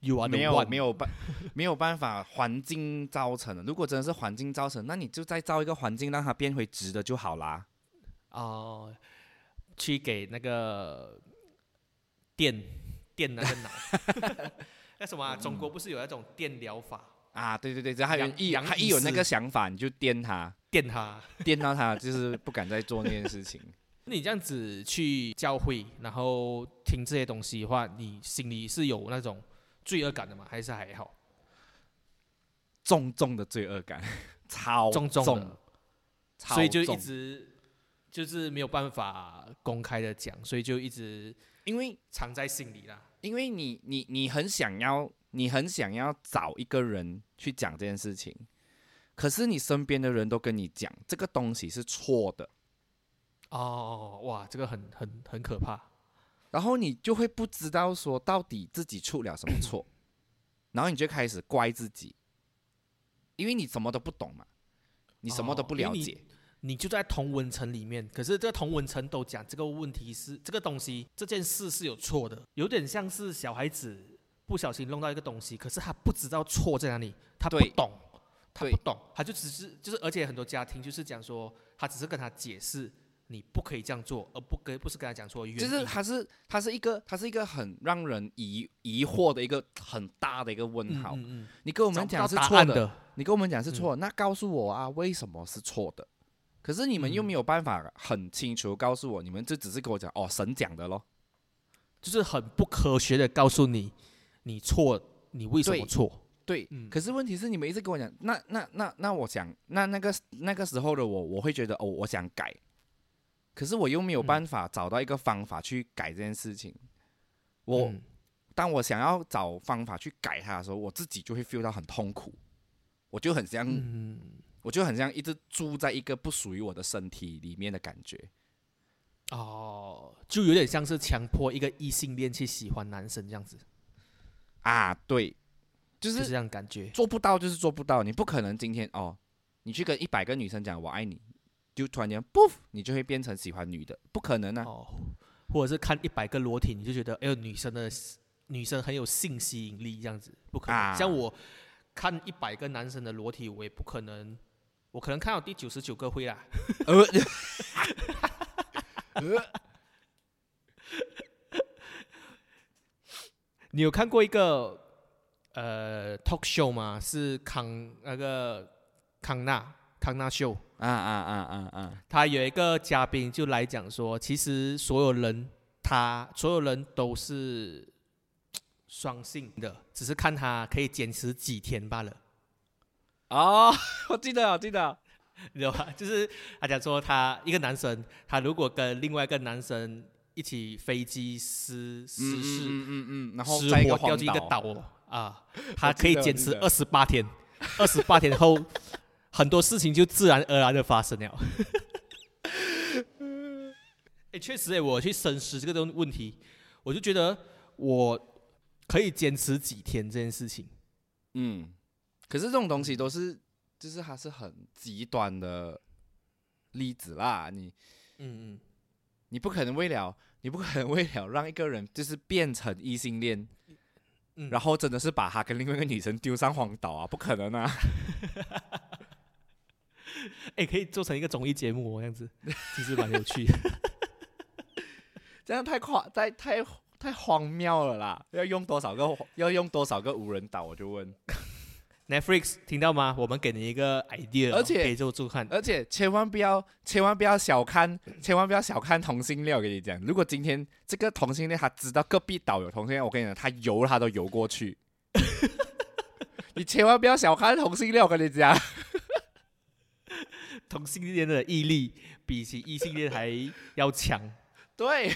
，You are 没有 one 没有办没有办法环境造成的。如果真的是环境造成，那你就再造一个环境让它变回直的就好啦。哦，去给那个电电那个脑，那什么、啊？中国不是有那种电疗法，啊，对对对，只要他有一他一有那师个想法，你就颠他，电他？颠到他就是不敢再做那件事情。你这样子去教会，然后听这些东西的话，你心里是有那种罪恶感的吗？还是还好？重重的罪恶感，超重重的，超所以就一直就是没有办法公开的讲，所以就一直因为藏在心里啦。因为你你你很想要，你很想要找一个人去讲这件事情，可是你身边的人都跟你讲这个东西是错的，哦，哇，这个很很很可怕。然后你就会不知道说到底自己出了什么错，然后你就开始怪自己，因为你什么都不懂嘛，你什么都不了解。你就在同文层里面，可是这个同文层都讲这个问题是这个东西这件事是有错的，有点像是小孩子不小心弄到一个东西，可是他不知道错在哪里，他不懂，他不懂，他就只是就是，而且很多家庭就是讲说，他只是跟他解释你不可以这样做，而不跟不是跟他讲错原因，就是他是他是一个他是一个很让人疑疑惑的一个很大的一个问号。你跟我们讲是错的，你跟我们讲是错，那告诉我啊，为什么是错的？可是你们又没有办法很清楚告诉我，你们就只是跟我讲哦，神讲的咯，就是很不科学的告诉你，你错，你为什么错？对，可是问题是你们一直跟我讲，那那那那我想，那那个那个时候的我，我会觉得哦，我想改，可是我又没有办法找到一个方法去改这件事情。我当我想要找方法去改它的时候，我自己就会 feel 到很痛苦，我就很像。我就很像一直住在一个不属于我的身体里面的感觉，哦，就有点像是强迫一个异性恋去喜欢男生这样子，啊，对，就是这样感觉，做不到就是做不到，你不可能今天哦，你去跟一百个女生讲我爱你，就突然间不，你就会变成喜欢女的，不可能啊，哦，或者是看一百个裸体，你就觉得哎呦女生的女生很有性吸引力这样子，不可能，像我看一百个男生的裸体，我也不可能。我可能看到第九十九个会啦。你有看过一个呃 talk show 吗？是康那个康纳康纳秀啊啊啊啊啊！他有一个嘉宾就来讲说，其实所有人他所有人都是双性的，只是看他可以坚持几天罢了。哦，我记得，我记得，你知道吧？就是他讲说，他一个男生，他如果跟另外一个男生一起飞机失失事，嗯嗯嗯，然后失火掉进一个岛啊，他可以坚持二十八天，二十八天后，很多事情就自然而然的发生了。哎，确实哎，我去深思这个东问题，我就觉得我可以坚持几天这件事情，嗯。可是这种东西都是，就是还是很极端的例子啦。你，嗯嗯，你不可能为了，你不可能为了让一个人就是变成异性恋，然后真的是把他跟另外一个女生丢上荒岛啊，不可能啊！哎，可以做成一个综艺节目，这样子其实蛮有趣的。这样太夸，太太太荒谬了啦！要用多少个？要用多少个无人岛？我就问。Netflix 听到吗？我们给你一个 idea，而且可以做做看，而且千万不要，千万不要小看，千万不要小看同性恋。我跟你讲，如果今天这个同性恋他知道隔壁岛有同性恋，我跟你讲，他游他都游过去。你千万不要小看同性恋，我跟你讲，同性恋的毅力比起异性恋还要强。对，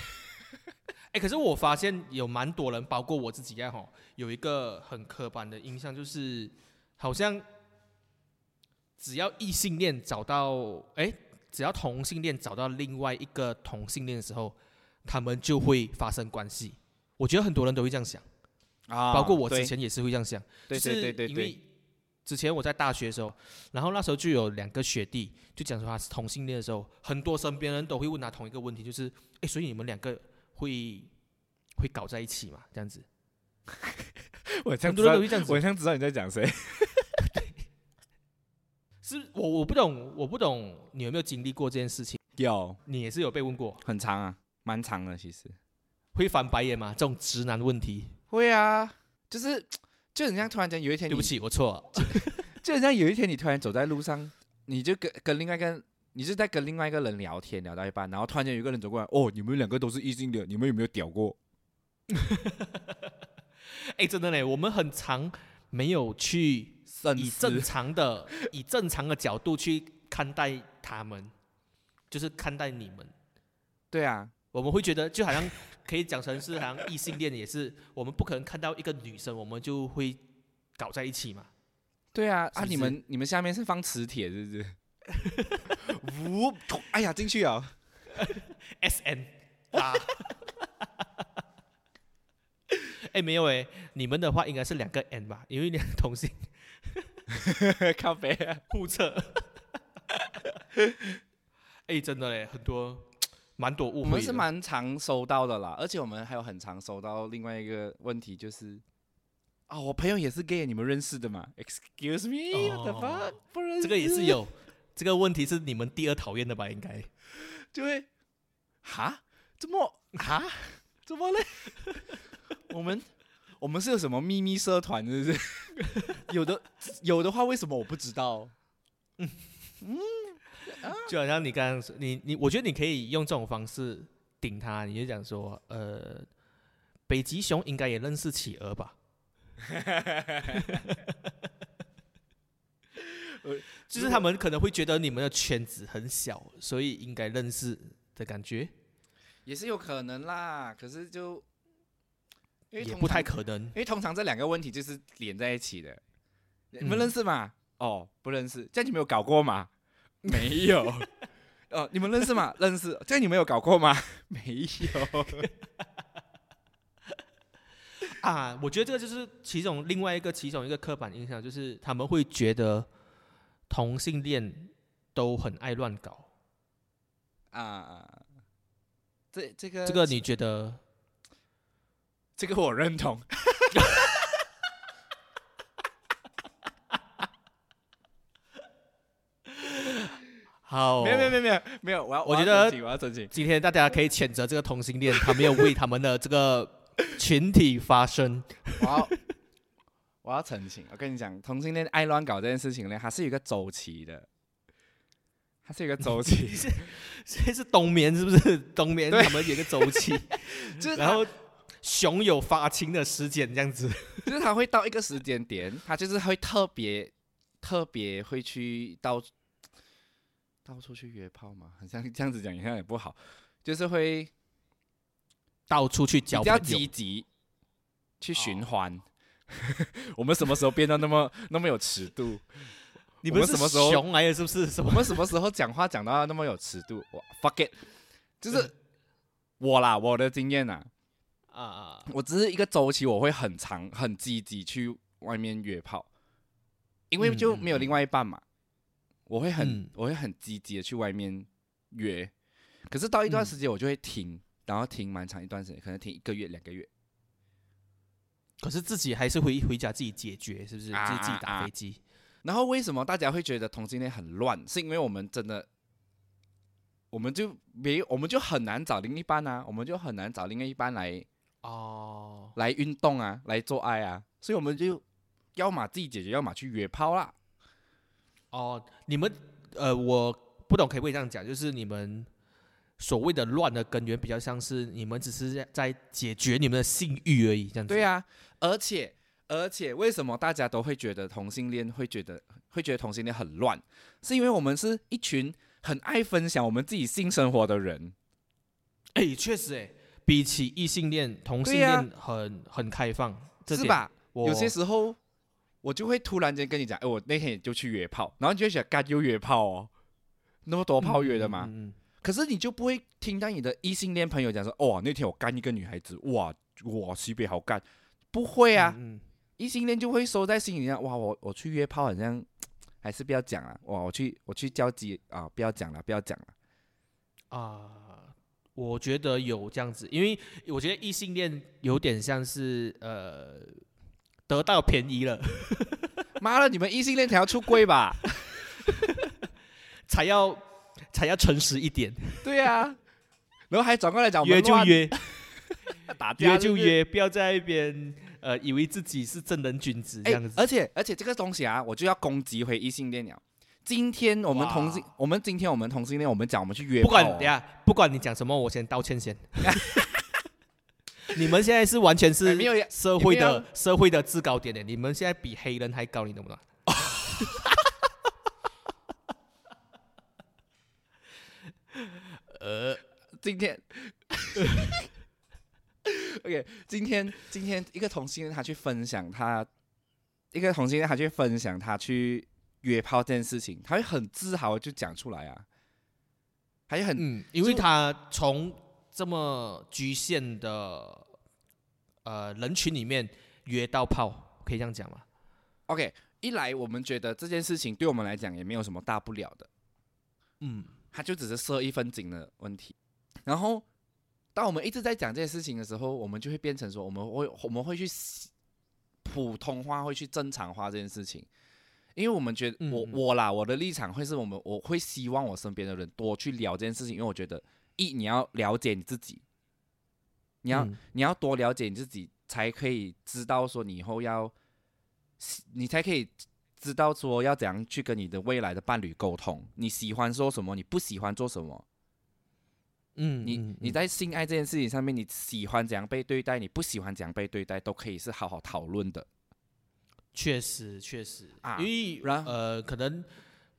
哎，可是我发现有蛮多人，包括我自己也好，有一个很刻板的印象就是。好像只要异性恋找到，哎，只要同性恋找到另外一个同性恋的时候，他们就会发生关系。我觉得很多人都会这样想，啊，包括我之前也是会这样想。对对对对因为之前我在大学的时候，然后那时候就有两个学弟就讲说他是同性恋的时候，很多身边人都会问他同一个问题，就是，哎，所以你们两个会会搞在一起嘛？这样子。我很多人都会这样子，我想知道你在讲谁。是我我不懂，我不懂你有没有经历过这件事情？有，你也是有被问过，很长啊，蛮长的，其实会翻白眼吗？这种直男问题会啊，就是就很像突然间有一天，对不起，我错了，就很像有一天你突然走在路上，你就跟跟另外一个，你是在跟另外一个人聊天，聊到一半，然后突然间有一个人走过来，哦，你们两个都是异性的，你们有没有屌过？哎，真的嘞，我们很长没有去。以正常的、以正常的角度去看待他们，就是看待你们。对啊，我们会觉得就好像可以讲成是好像异性恋也是，我们不可能看到一个女生，我们就会搞在一起嘛。对啊，啊，你们你们下面是放磁铁是不是？呜，哎呀，进去啊！S N 啊！哎，没有哎，你们的话应该是两个 N 吧？因为两同性 咖啡互测。哎，真的嘞，很多蛮多误会。我们是蛮常收到的啦，而且我们还有很常收到另外一个问题，就是啊，我朋友也是 gay，你们认识的嘛？Excuse me，what the fuck？不认识。这个也是有这个问题，是你们第二讨厌的吧？应该就会哈？怎么哈？怎么嘞？我们我们是有什么秘密社团？是不是？有的有的话，为什么我不知道？嗯嗯。就好像你刚刚说，你你，我觉得你可以用这种方式顶他，你就讲说，呃，北极熊应该也认识企鹅吧？就是他们可能会觉得你们的圈子很小，所以应该认识的感觉，也是有可能啦。可是就也不太可能，因为通常这两个问题就是连在一起的。你们认识吗？哦，不认识。这样你没有搞过吗？没有，哦，你们认识吗？认识，这你们有搞过吗？没有。啊，我觉得这个就是其中另外一个其中一个刻板印象，就是他们会觉得同性恋都很爱乱搞。啊，这这个这个你觉得？这个我认同。好，没有没有没有没有没有，我要我觉得我要澄清，今天大家可以谴责这个同性恋，他没有为他们的这个群体发声。我要我要澄清，我跟你讲，同性恋爱乱搞这件事情呢，它是有一个周期的，它是一个周期，现在是冬眠是不是？冬眠他们有个周期，就是然后熊有发情的时间这样子，就是他会到一个时间点，他就是会特别特别会去到。到处去约炮嘛，好像这样子讲好像也不好，就是会到处去交，比较积极去循环。我们什么时候变得那么那么有尺度？你们什么时候熊来了？是不是？我们什么时候讲话讲到那么有尺度？我 fuck it，就是我啦，我的经验呐，啊啊啊，我只是一个周期，我会很长很积极去外面约炮，因为就没有另外一半嘛。我会很，我会很积极的去外面约，可是到一段时间我就会停，然后停蛮长一段时间，可能停一个月、两个月。可是自己还是回回家自己解决，是不是？自己打飞机。然后为什么大家会觉得同性恋很乱？是因为我们真的，我们就没，我们就很难找另一半啊，我们就很难找另外一半来哦，来运动啊，来做爱啊，所以我们就要么自己解决，要么去约炮啦。哦，你们呃，我不懂，可以不可以这样讲？就是你们所谓的乱的根源，比较像是你们只是在解决你们的性欲而已，这样子。对啊，而且而且，为什么大家都会觉得同性恋会觉得会觉得同性恋很乱？是因为我们是一群很爱分享我们自己性生活的人。哎，确实，哎，比起异性恋，同性恋很很开放，是吧？有些时候。我就会突然间跟你讲，哎，我那天也就去约炮，然后你就想，干又约炮哦，那么多炮约的嘛？可是你就不会听到你的异性恋朋友讲说，哇，那天我干一个女孩子，哇哇，西北好干，不会啊，异性恋就会收在心里，哇，我我去约炮，好像还是不要讲了，哇，我去我去交际啊，不要讲了，不要讲了，啊，我觉得有这样子，因为我觉得异性恋有点像是呃。得到便宜了，妈的！你们异性恋才要出柜吧？才要才要诚实一点。对呀，然后还转过来讲约就约，打约就约，不要在一边呃以为自己是正人君子这样子。而且而且这个东西啊，我就要攻击回异性恋了。今天我们同性，我们今天我们同性恋，我们讲我们去约，不管等下，不管你讲什么，我先道歉先。你们现在是完全是社会的社会的制高点的，你们现在比黑人还高，你懂不懂？呃，今天，OK，今天今天一个同性恋他去分享他，一个同性恋他去分享他去约炮这件事情，他会很自豪就讲出来啊，还很，因为他从。这么局限的呃人群里面约到炮，可以这样讲吗？OK，一来我们觉得这件事情对我们来讲也没有什么大不了的，嗯，他就只是设一分景的问题。然后当我们一直在讲这些事情的时候，我们就会变成说，我们会我们会去普通话，会去正常化这件事情。因为我们觉得我我啦，我的立场会是我们我会希望我身边的人多去聊这件事情，因为我觉得一你要了解你自己，你要你要多了解你自己，才可以知道说你以后要，你才可以知道说要怎样去跟你的未来的伴侣沟通，你喜欢做什么，你不喜欢做什么，嗯，你你。在性爱这件事情上面，你喜欢怎样被对待，你不喜欢怎样被对待，都可以是好好讨论的。确实，确实啊，因为呃，可能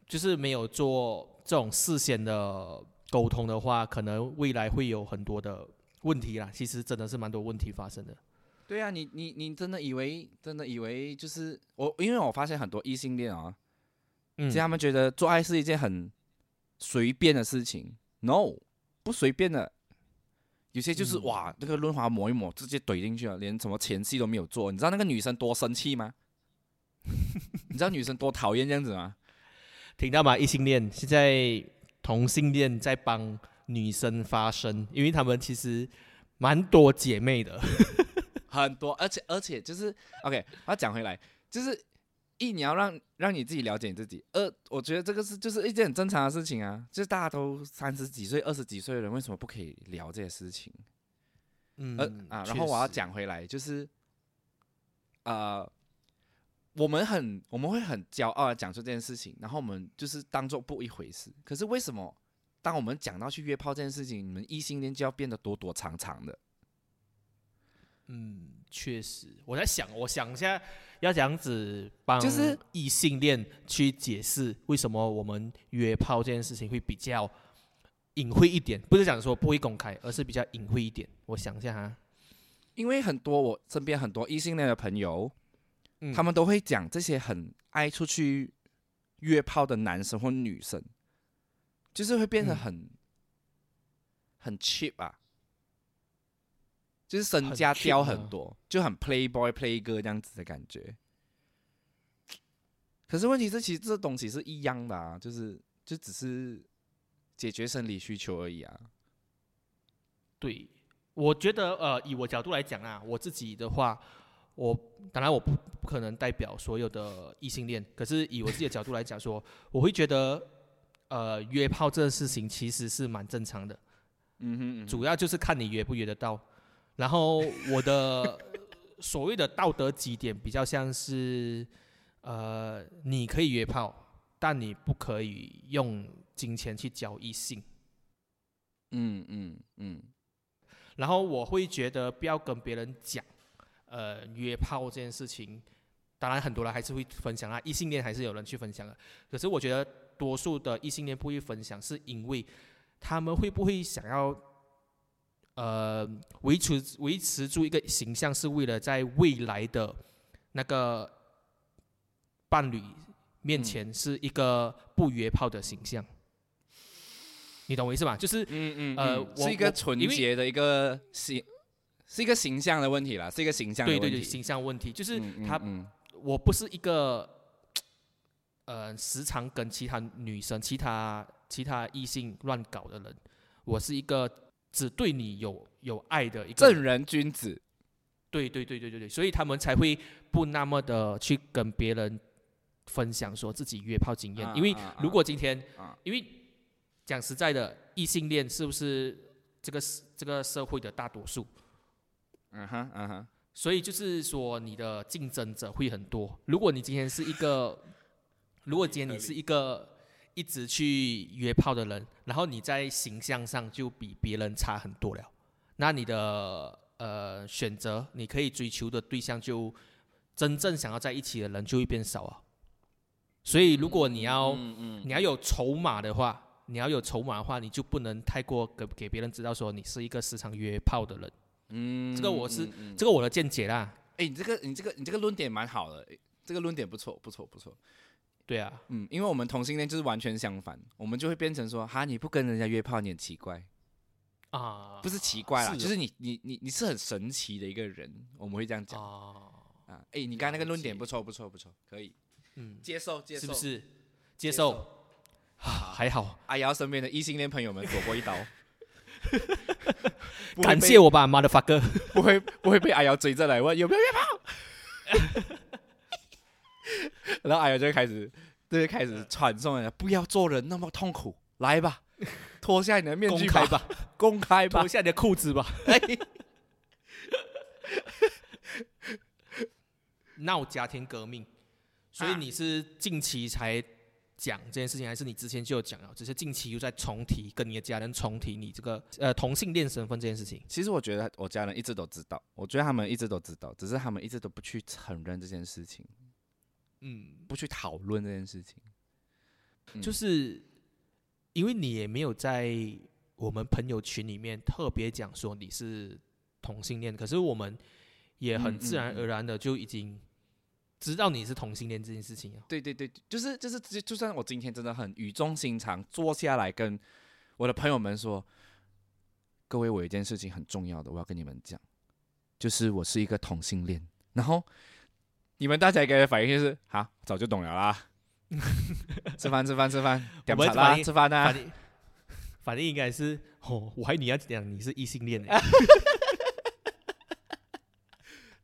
就是没有做这种事先的沟通的话，可能未来会有很多的问题啦。其实真的是蛮多问题发生的。对啊，你你你真的以为真的以为就是我，因为我发现很多异性恋啊，嗯，其实他们觉得做爱是一件很随便的事情。No，不随便的，有些就是哇，那个润滑抹一抹，直接怼进去了，连什么前戏都没有做。你知道那个女生多生气吗？你知道女生多讨厌这样子吗？听到吗？异性恋现在同性恋在帮女生发声，因为他们其实蛮多姐妹的，很多，而且而且就是 OK。我讲回来，就是一你要让让你自己了解你自己，二我觉得这个是就是一件很正常的事情啊。就是大家都三十几岁、二十几岁的人，为什么不可以聊这些事情？嗯啊，然后我要讲回来，就是呃。我们很，我们会很骄傲的讲出这件事情，然后我们就是当做不一回事。可是为什么，当我们讲到去约炮这件事情，你们异性恋就要变得躲躲藏藏的？嗯，确实，我在想，我想一下，要这样子帮就是异性恋去解释为什么我们约炮这件事情会比较隐晦一点，不是讲说不会公开，而是比较隐晦一点。我想一下哈，因为很多我身边很多异性恋的朋友。他们都会讲这些很爱出去约炮的男生或女生，就是会变得很很 cheap 啊，就是身家掉很多，就很 playboy play 哥这样子的感觉。可是问题是，其实这东西是一样的啊，就是就只是解决生理需求而已啊。对，我觉得呃，以我角度来讲啊，我自己的话。我当然我不不可能代表所有的异性恋，可是以我自己的角度来讲，说我会觉得，呃，约炮这个事情其实是蛮正常的，嗯哼，主要就是看你约不约得到。然后我的所谓的道德基点比较像是，呃，你可以约炮，但你不可以用金钱去交易性。嗯嗯嗯。然后我会觉得不要跟别人讲。呃，约炮这件事情，当然很多人还是会分享啊，异性恋还是有人去分享的。可是我觉得多数的异性恋不会分享，是因为他们会不会想要呃维持维持住一个形象，是为了在未来的那个伴侣面前是一个不约炮的形象。你懂我意思吧？就是嗯嗯呃，是一个纯洁的一个形。是一个形象的问题啦，是一个形象的问题。对对对，形象问题就是他，我不是一个呃时常跟其他女生、其他其他异性乱搞的人，我是一个只对你有有爱的一个正人君子。对对对对对对，所以他们才会不那么的去跟别人分享说自己约炮经验，因为如果今天，因为讲实在的，异性恋是不是这个这个社会的大多数？嗯哼，嗯哼，所以就是说，你的竞争者会很多。如果你今天是一个，如果今天你是一个一直去约炮的人，然后你在形象上就比别人差很多了，那你的呃选择，你可以追求的对象就真正想要在一起的人就会变少啊。所以，如果你要你要有筹码的话，你要有筹码的话，你就不能太过给给别人知道说你是一个时常约炮的人。嗯，这个我是这个我的见解啦。哎，你这个你这个你这个论点蛮好的，这个论点不错不错不错。对啊，嗯，因为我们同性恋就是完全相反，我们就会变成说，哈，你不跟人家约炮，你很奇怪。啊，不是奇怪啦，是就是你你你你是很神奇的一个人，我们会这样讲啊，啊。哎，你刚才那个论点不错不错不错，可以嗯，接受接受。是不是？接接受，啊还好，阿瑶身边的异性恋朋友们躲过一刀，感谢我吧，motherfucker。不会不会被阿瑶追着来问有没有约炮，然后阿瑶就开始就会开始传送人家不要做人那么痛苦，来吧，脱下你的面具吧，公开吧脱，下你的裤子吧。闹家庭革命，所以啊你是近期才讲这件事情，还是你之前就有讲了？只是近期又在重提，跟你的家人重提你这个呃同性恋身份这件事情。其实我觉得我家人一直都知道，我觉得他们一直都知道，只是他们一直都不去承认这件事情，嗯，不去讨论这件事情。嗯就是因为你也没有在我们朋友群里面特别讲说你是同性恋，可是我们也很嗯自然而然的就已经知道你是同性恋这件事情啊。对对对，就是就是就就算我今天真的很语重心长坐下来跟我的朋友们说，各位，我有一件事情很重要的，我要跟你们讲，就是我是一个同性恋。然后你们大家给的反应就是，好，早就懂了啦。吃饭吃饭吃饭，点们菜啦，吃饭啊反。正应该是哦，我还你要讲你是异性恋呢，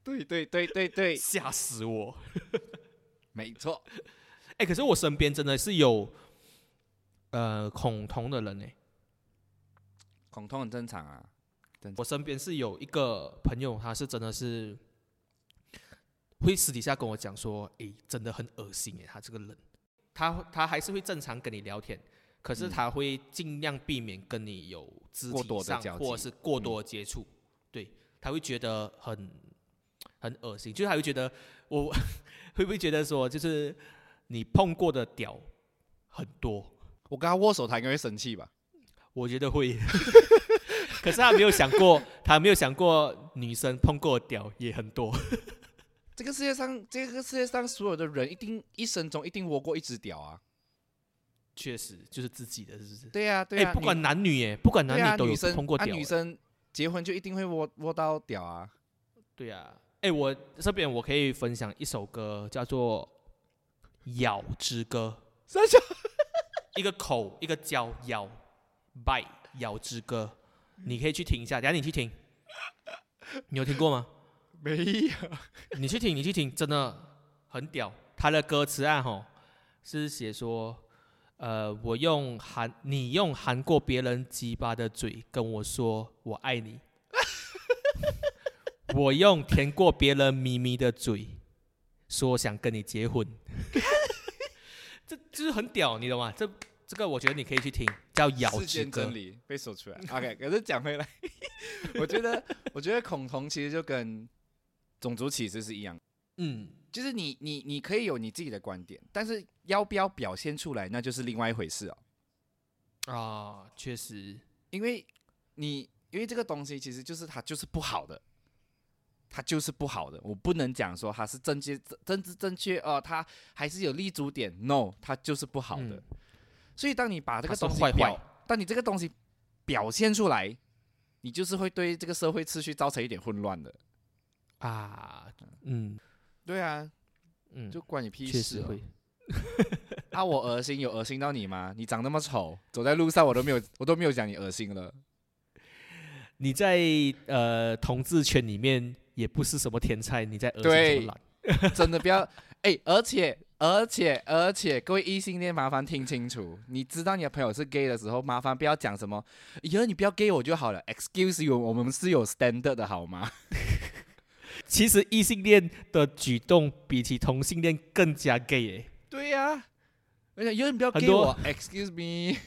对对对对对，吓死我！没错。哎、可是我身边真的是有呃恐同的人呢，恐同很正常啊。我身边是有一个朋友，他是真的是会私底下跟我讲说，诶，真的很恶心诶，他这个人，他他还是会正常跟你聊天，可是嗯。他会尽量避免跟你有肢过体上或者是过多的接触，对，他会觉得很很恶心，就是他会觉得我 会不会觉得说，就是你碰过的屌很多，我跟他握手，他应该会生气吧？我觉得会，可是他没有想过，他没有想过女生碰过的屌也很多。这个世界上，这个世界上所有的人一定一生中一定握过一只屌啊！确实就是自己的，是不是？对呀、对哎、呀、不管男女耶，不管对啊，男女都有女生啊，碰过屌、女生结婚就一定会握握到屌啊！对啊，哎、我这边我可以分享一首歌，叫做《咬之歌三小》，一个口一个叫咬，bite 咬之歌，你可以去听一下，等下你去听，你有听过吗？没有，你去听，你去听，真的很屌。他的歌词啊，吼，是写说，呃，我用含你用含过别人鸡巴的嘴跟我说我爱你，我用舔过别人咪咪的嘴说想跟你结婚，这就是很屌，你懂吗？这这个我觉得你可以去听，叫《咬之歌世间真》。理被说出来。OK，可是讲回来，我觉得，我觉得恐同其实就跟种族歧视是一样，嗯，就是你你你可以有你自己的观点，但是要不要表现出来，那就是另外一回事哦。啊，确实，因为你因为这个东西其实就是它就是不好的，它就是不好的。我不能讲说它是正确政治正确哦，它还是有立足点。No，它就是不好的。嗯所以当你把这个东西表，坏当你这个东西表现出来，你就是会对这个社会秩序造成一点混乱的。啊，嗯对啊，嗯，就关你屁事、哦。确实会。啊，我恶心有恶心到你吗？你长那么丑，走在路上我都没有，我都没有讲你恶心了。你在呃同志圈里面也不是什么天才，你在恶心对什么懒？真的不要 哎、而且而且而且，各位异性恋，麻烦听清楚，你知道你的朋友是 gay 的时候，麻烦不要讲什么，以后你不要 gay 我就好了。Excuse you，我们是有 standard 的好吗？其实异性恋的举动比起同性恋更加 gay 耶、对呀、而且以后你不要很 gay 我，Excuse me，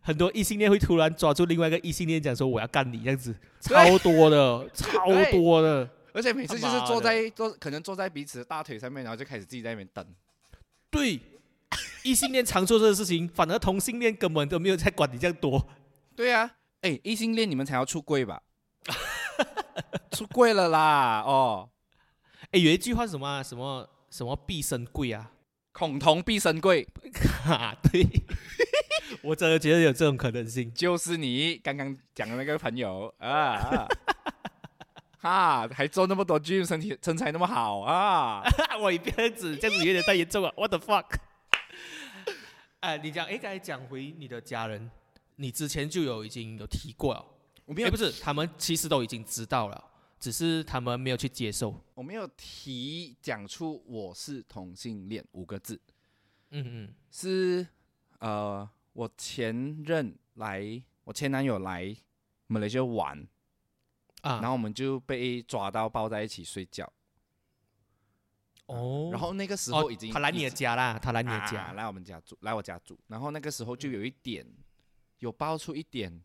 很多异性恋会突然抓住另外一个异性恋讲说我要干你这样子，超多的，超多的。而且每次就是坐在坐，可能坐在彼此的大腿上面，然后就开始自己在那边等。对，异性恋常做这个事情，反而同性恋根本都没有在管你这样多。对啊、哎、异性恋你们才要出柜吧？出柜了啦，哦，哎，有一句话是什么啊、什么什么必生贵啊？恐同必生贵，哈，对，我真的觉得有这种可能性。就是你刚刚讲的那个朋友啊，哈，还做那么多 gym，身体身材那么好啊！我一边子这样子有点太严重了，what the fuck？哎，你讲，哎，刚才讲回你的家人，你之前就有已经有提过了，我没有，不是，他们其实都已经知道了，只是他们没有去接受。我没有提讲出我是同性恋五个字。嗯嗯，是呃，我前任来，我前男友来马来西亚玩啊，然后我们就被抓到抱在一起睡觉。哦，然后那个时候已经他来你的家啦，他来你的家，来我们家住，来我家住。然后那个时候就有一点，有爆出一点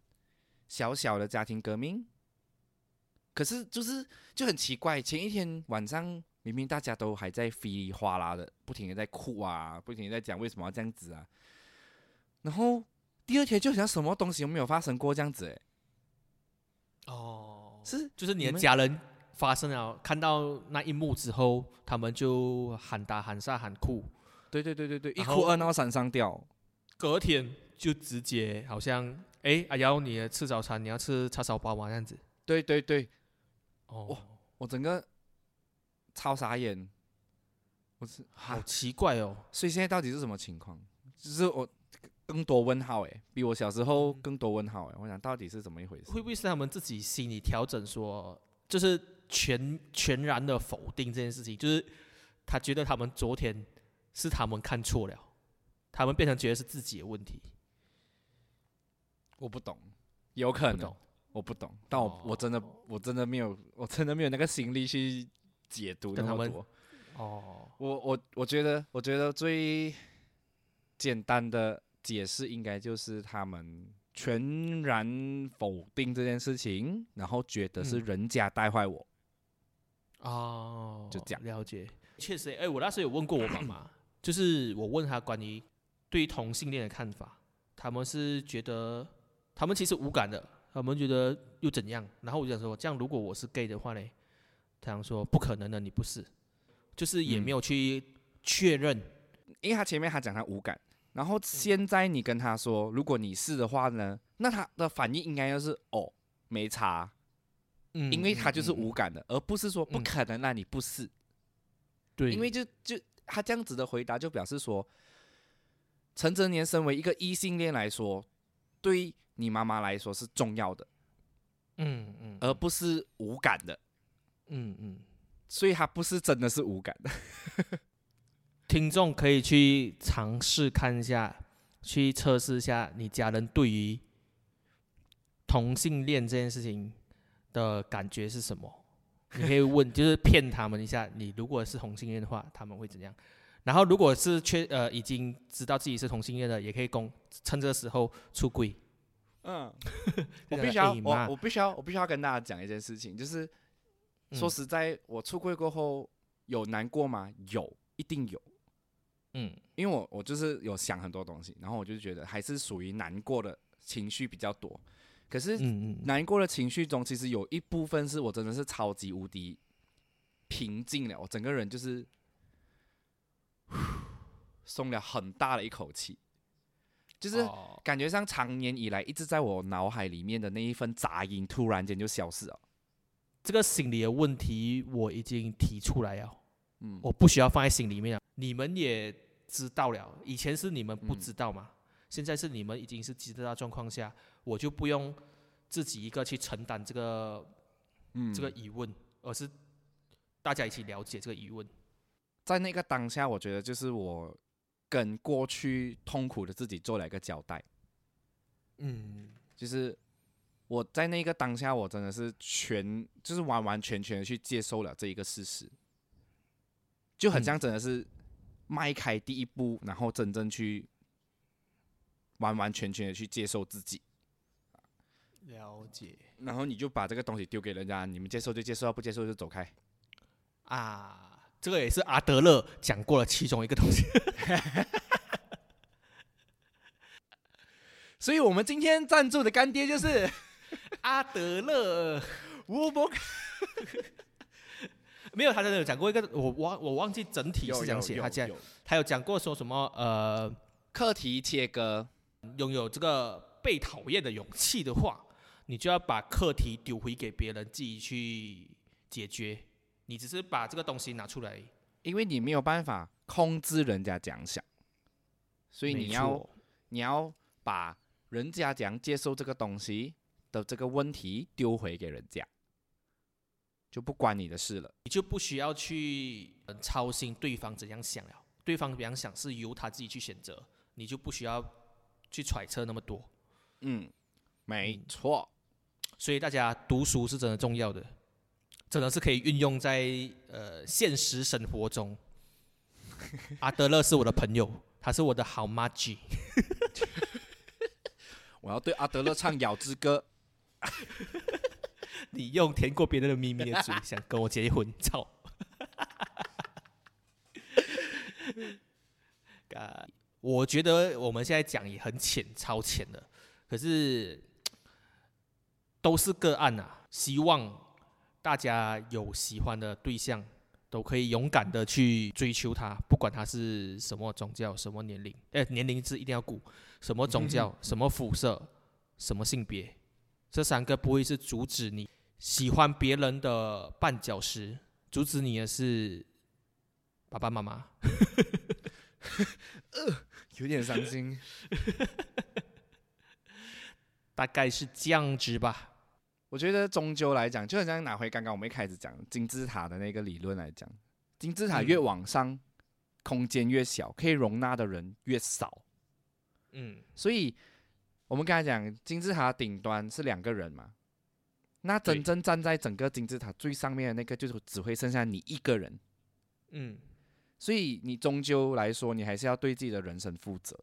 小小的家庭革命。可是就是就很奇怪，前一天晚上明明大家都还在噼里哗啦的，不停的在哭啊，不停的在讲为什么要这样子啊。然后第二天就好像什么东西都没有发生过这样子，哎。哦，是就是你的家人。发生了，看到那一幕之后，他们就喊打喊杀喊哭，对对对对对，一哭二闹三上吊，隔天就直接好像，哎，阿瑶，你吃早餐，你要吃叉烧包吗？这样子，对对对，哦，我整个超傻眼，我是好奇怪哦，所以现在到底是什么情况？就是我更多问号诶，比我小时候更多问号诶，我想到底是怎么一回事？会不会是他们自己心理调整说，就是？全全然的否定这件事情，就是他觉得他们昨天是他们看错了，他们变成觉得是自己的问题。我不懂，有可能，我不懂，但我我真的我真的没有，我真的没有那个心力去解读那么多。哦，我我我觉得，我觉得最简单的解释应该就是他们全然否定这件事情，然后觉得是人家带坏我。哦，就这样了解。确实，哎，我那时候有问过我妈妈，就是我问她关于对于同性恋的看法，他们是觉得他们其实无感的，他们觉得又怎样？然后我就想说，这样如果我是 gay 的话呢？他想说不可能的，你不是，就是也没有去确认，因为他前面他讲他无感，然后现在你跟他说如果你是的话呢，那他的反应应该就是哦，没差。因为他就是无感的，而不是说不可能让你不是。对，因为就就他这样子的回答，就表示说，陈哲年身为一个异性恋来说，对你妈妈来说是重要的，嗯嗯，而不是无感的，嗯嗯，所以他不是真的是无感的。听众可以去尝试看一下，去测试一下你家人对于同性恋这件事情。的感觉是什么？你可以问，就是骗他们一下。你如果是同性恋的话，他们会怎样？然后如果是确呃已经知道自己是同性恋的，也可以公趁这个时候出轨。嗯，我必须要我我必须要我必须要跟大家讲一件事情，就是说实在，我出柜过后有难过吗？有，一定有。嗯，因为我我就是有想很多东西，然后我就觉得还是属于难过的情绪比较多。可是，难过的情绪中，其实有一部分是我真的是超级无敌平静了，我整个人就是 松了很大的一口气，就是感觉像长年以来一直在我脑海里面的那一份杂音，突然间就消失了。这个心理的问题我已经提出来了，嗯，我不需要放在心里面了。你们也知道了，以前是你们不知道嘛？现在是你们已经是知道状况下，我就不用自己一个去承担这个，嗯，这个疑问，而是大家一起了解这个疑问。在那个当下，我觉得就是我跟过去痛苦的自己做了一个交代。嗯，就是我在那个当下，我真的是全，就是完完全全的去接受了这一个事实，就很像真的是迈开第一步，然后真正去。完完全全的去接受自己，了解，然后你就把这个东西丢给人家，你们接受就接受，不接受就走开。啊，这个也是阿德勒讲过了其中一个东西。所以，我们今天赞助的干爹就是阿德勒。我不，没有，他真的有讲过一个，我忘我忘记整体是讲写，他讲他有讲过说什么呃，课题切割。拥有这个被讨厌的勇气的话，你就要把课题丢回给别人自己去解决。你只是把这个东西拿出来，因为你没有办法控制人家讲想，所以你要你要把人家讲接受这个东西的这个问题丢回给人家，就不关你的事了，你就不需要去操心对方怎样想了。对方怎样想是由他自己去选择，你就不需要去揣测那么多。嗯，没错。所以大家读书是真的重要的。真的是可以运用在呃现实生活中。阿德勒是我的朋友，他是我的好妈鸡。我要对阿德勒唱《咬之歌》。你用舔过别人的秘密的嘴想跟我结婚？操！我觉得我们现在讲也很浅，超浅的。可是都是个案啊，希望。大家有喜欢的对象，都可以勇敢的去追求他，不管他是什么宗教、什么年龄，哎，年龄是一定要顾，什么宗教、什么肤色、什么性别，这三个不会是阻止你喜欢别人的绊脚石，阻止你的是爸爸妈妈。呃，有点伤心，大概是这样子吧。我觉得终究来讲，就像拿回刚刚我们一开始讲金字塔的那个理论来讲，金字塔越往上，空间越小，可以容纳的人越少。嗯，所以我们刚才讲金字塔顶端是两个人嘛，那真正站在整个金字塔最上面的那个，就是只会剩下你一个人。嗯，所以你终究来说，你还是要对自己的人生负责。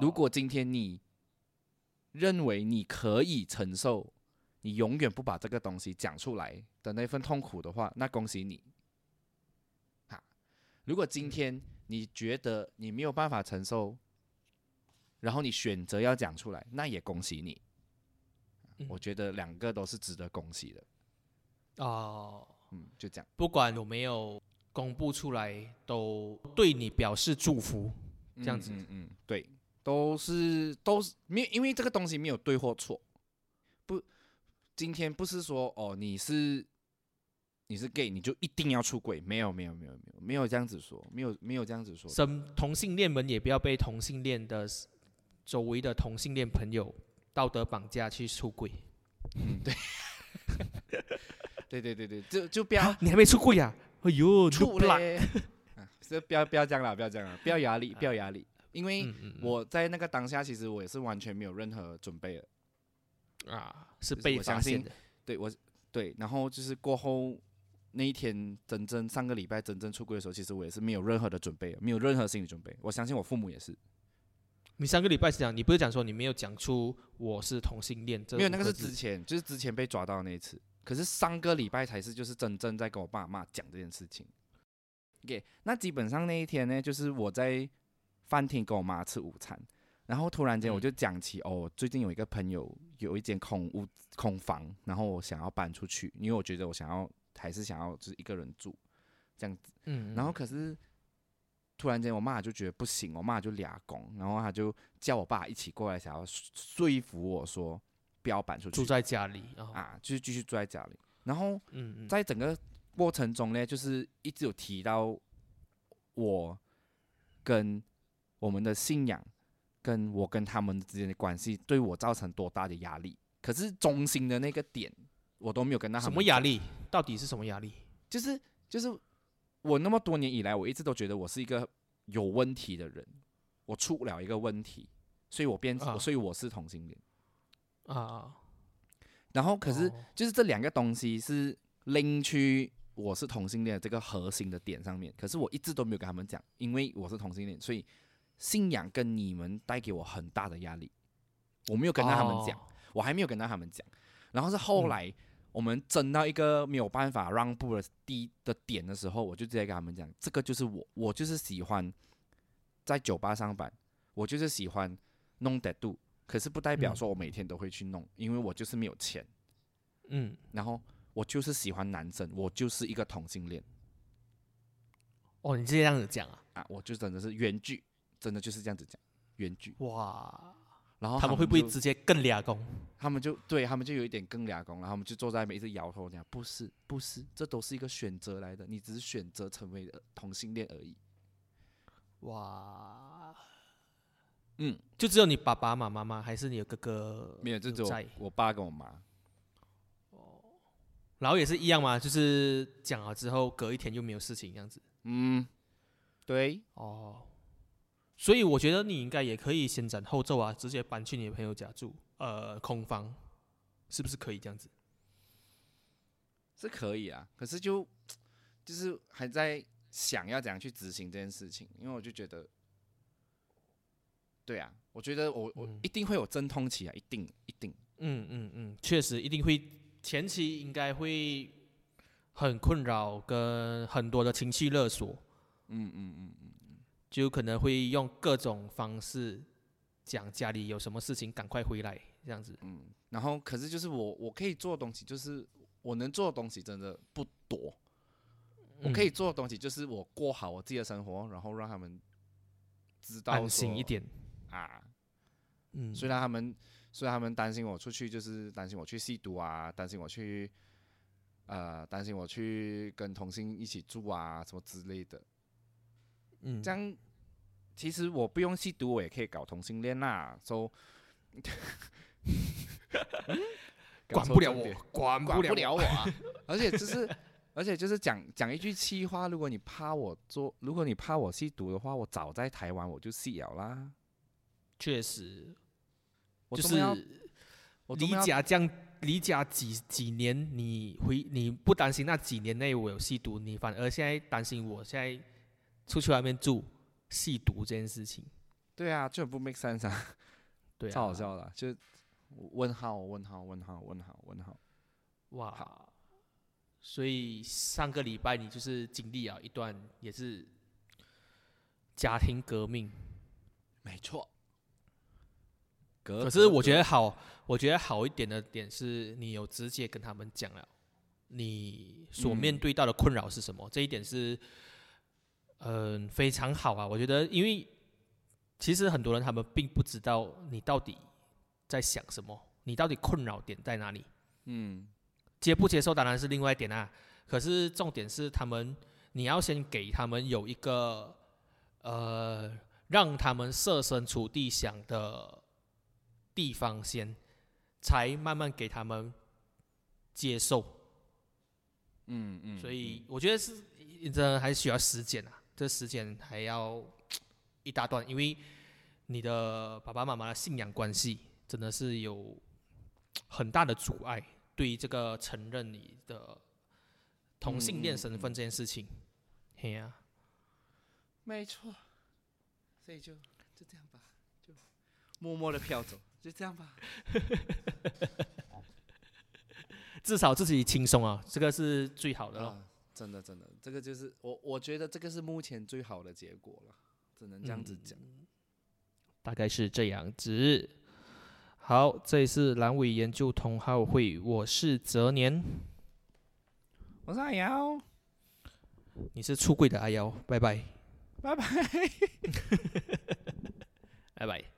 如果今天你认为你可以承受，你永远不把这个东西讲出来的那份痛苦的话，那恭喜你。哈，如果今天你觉得你没有办法承受，然后你选择要讲出来，那也恭喜你。我觉得两个都是值得恭喜的。哦，嗯，就这样。不管有没有公布出来，都对你表示祝福。这样子，嗯嗯，对，都是都是没有，因为这个东西没有对或错，不。今天不是说哦，你是你是 gay，你就一定要出轨？没有，没有，没有，没有，没有这样子说，没有，没有这样子说。生同性恋们也不要被同性恋的周围的同性恋朋友道德绑架去出轨。嗯，对，对对对对，就就不要，你还没出轨呀？哎呦，出嘞！啊，是不要不要这样了，不要这样了，不要压力，不要压力，因为我在那个当下，其实我也是完全没有任何准备的。啊，是被发现的，对我对，然后就是过后那一天，真正上个礼拜真正出柜的时候，其实我也是没有任何的准备，没有任何心理准备。我相信我父母也是。你上个礼拜是讲，你不是讲说你没有讲出我是同性恋？没有，那个是之前，就是之前被抓到那一次。可是上个礼拜才是就是真正在跟我爸妈讲这件事情。OK，那基本上那一天呢，就是我在饭厅跟我妈吃午餐。然后突然间我就讲起哦，最近有一个朋友有一间空屋空房，然后我想要搬出去，因为我觉得我想要还是想要就是一个人住这样子。嗯。然后可是突然间我妈就觉得不行，我妈就俩拱，然后她就叫我爸一起过来，想要说服我说不要搬出去，住在家里啊，就是继续住在家里。然后嗯，在整个过程中呢，就是一直有提到我跟我们的信仰。跟我跟他们之间的关系对我造成多大的压力？可是中心的那个点，我都没有跟他什么压力？到底是什么压力？就是就是我那么多年以来，我一直都觉得我是一个有问题的人，我出不了一个问题，所以我变，所以我是同性恋啊。然后可是就是这两个东西是拎去我是同性恋这个核心的点上面，可是我一直都没有跟他们讲，因为我是同性恋，所以。信仰跟你们带给我很大的压力，我没有跟他们讲，我还没有跟到他们讲。然后是后来我们争到一个没有办法让步的低的点的时候，我就直接跟他们讲，这个就是我，我就是喜欢在酒吧上班，我就是喜欢弄得度，可是不代表说我每天都会去弄，因为我就是没有钱。嗯，然后我就是喜欢男生，我就是一个同性恋。哦，你这样子讲啊？啊，我就真的是原句。真的就是这样子讲，原句，哇，然后他们会不会直接更俩工？他们就对他们就有一点更俩工，然后他们就坐在那边一直摇头讲不是不是，这都是一个选择来的，你只是选择成为呃同性恋而已。哇，嗯，就只有你爸爸妈妈吗？还是你有哥哥？没有，就只有，我爸跟我妈。哦然后也是一样嘛，就是讲了之后，隔一天就没有事情这样子。嗯，对，哦，所以我觉得你应该也可以先斩后奏啊，直接搬去你的朋友家住，呃，空房，是不是可以这样子？是可以啊，可是就就是还在想要怎样去执行这件事情，因为我就觉得，对啊，我觉得我我一定会有阵痛期啊，一定一定，嗯嗯嗯，确实一定会，前期应该会很困扰，跟很多的情绪勒索，嗯嗯嗯嗯，就可能会用各种方式讲家里有什么事情赶快回来这样子。嗯然后可是就是我我可以做的东西，就是我能做的东西真的不多，我可以做的东西就是我过好我自己的生活，然后让他们知道安心一点，啊，嗯，虽然他们虽然他们担心我出去，就是担心我去吸毒啊，担心我去呃，担心我去跟同性一起住啊，什么之类的。嗯这样其实我不用吸毒，我也可以搞同性恋啦。so 管不了我管管不了我。我啊！而且就是，而且就是讲讲一句气话，如果你怕我做，如果你怕我吸毒的话，我早在台湾我就吸了啦。确实，我就是离我离家这样离家几几年，你回你不担心那几年内我有吸毒，你反而现在担心我现在出去外面住吸毒这件事情。对啊，就很不 make sense 啊，对啊，超好笑的啊，就问号问号问号问号问号。哇！所以上个礼拜你就是经历了一段也是家庭革命，没错。可可是我觉得好，我觉得好一点的点是你有直接跟他们讲了，你所面对到的困扰是什么，这一点是，嗯、非常好啊。我觉得，因为其实很多人他们并不知道你到底在想什么，你到底困扰点在哪里。嗯接不接受当然是另外一点啊，可是重点是他们，你要先给他们有一个呃，让他们设身处地想的地方先，才慢慢给他们接受。嗯嗯，所以我觉得是这还需要时间啊，这时间还要一大段，因为你的爸爸妈妈的信仰关系真的是有很大的阻碍，对于这个承认你的同性恋身份这件事情。嘿呀、没错。所以就就这样吧，就默默的飘走，就这样吧。至少自己轻松啊，这个是最好的了。啊，真的真的，这个就是我我觉得这个是目前最好的结果了，只能这样子讲。大概是这样子。好，这里是阑尾研究同好会，我是泽年，我是阿瑶，你是出柜的阿瑶，拜拜，拜拜。拜拜。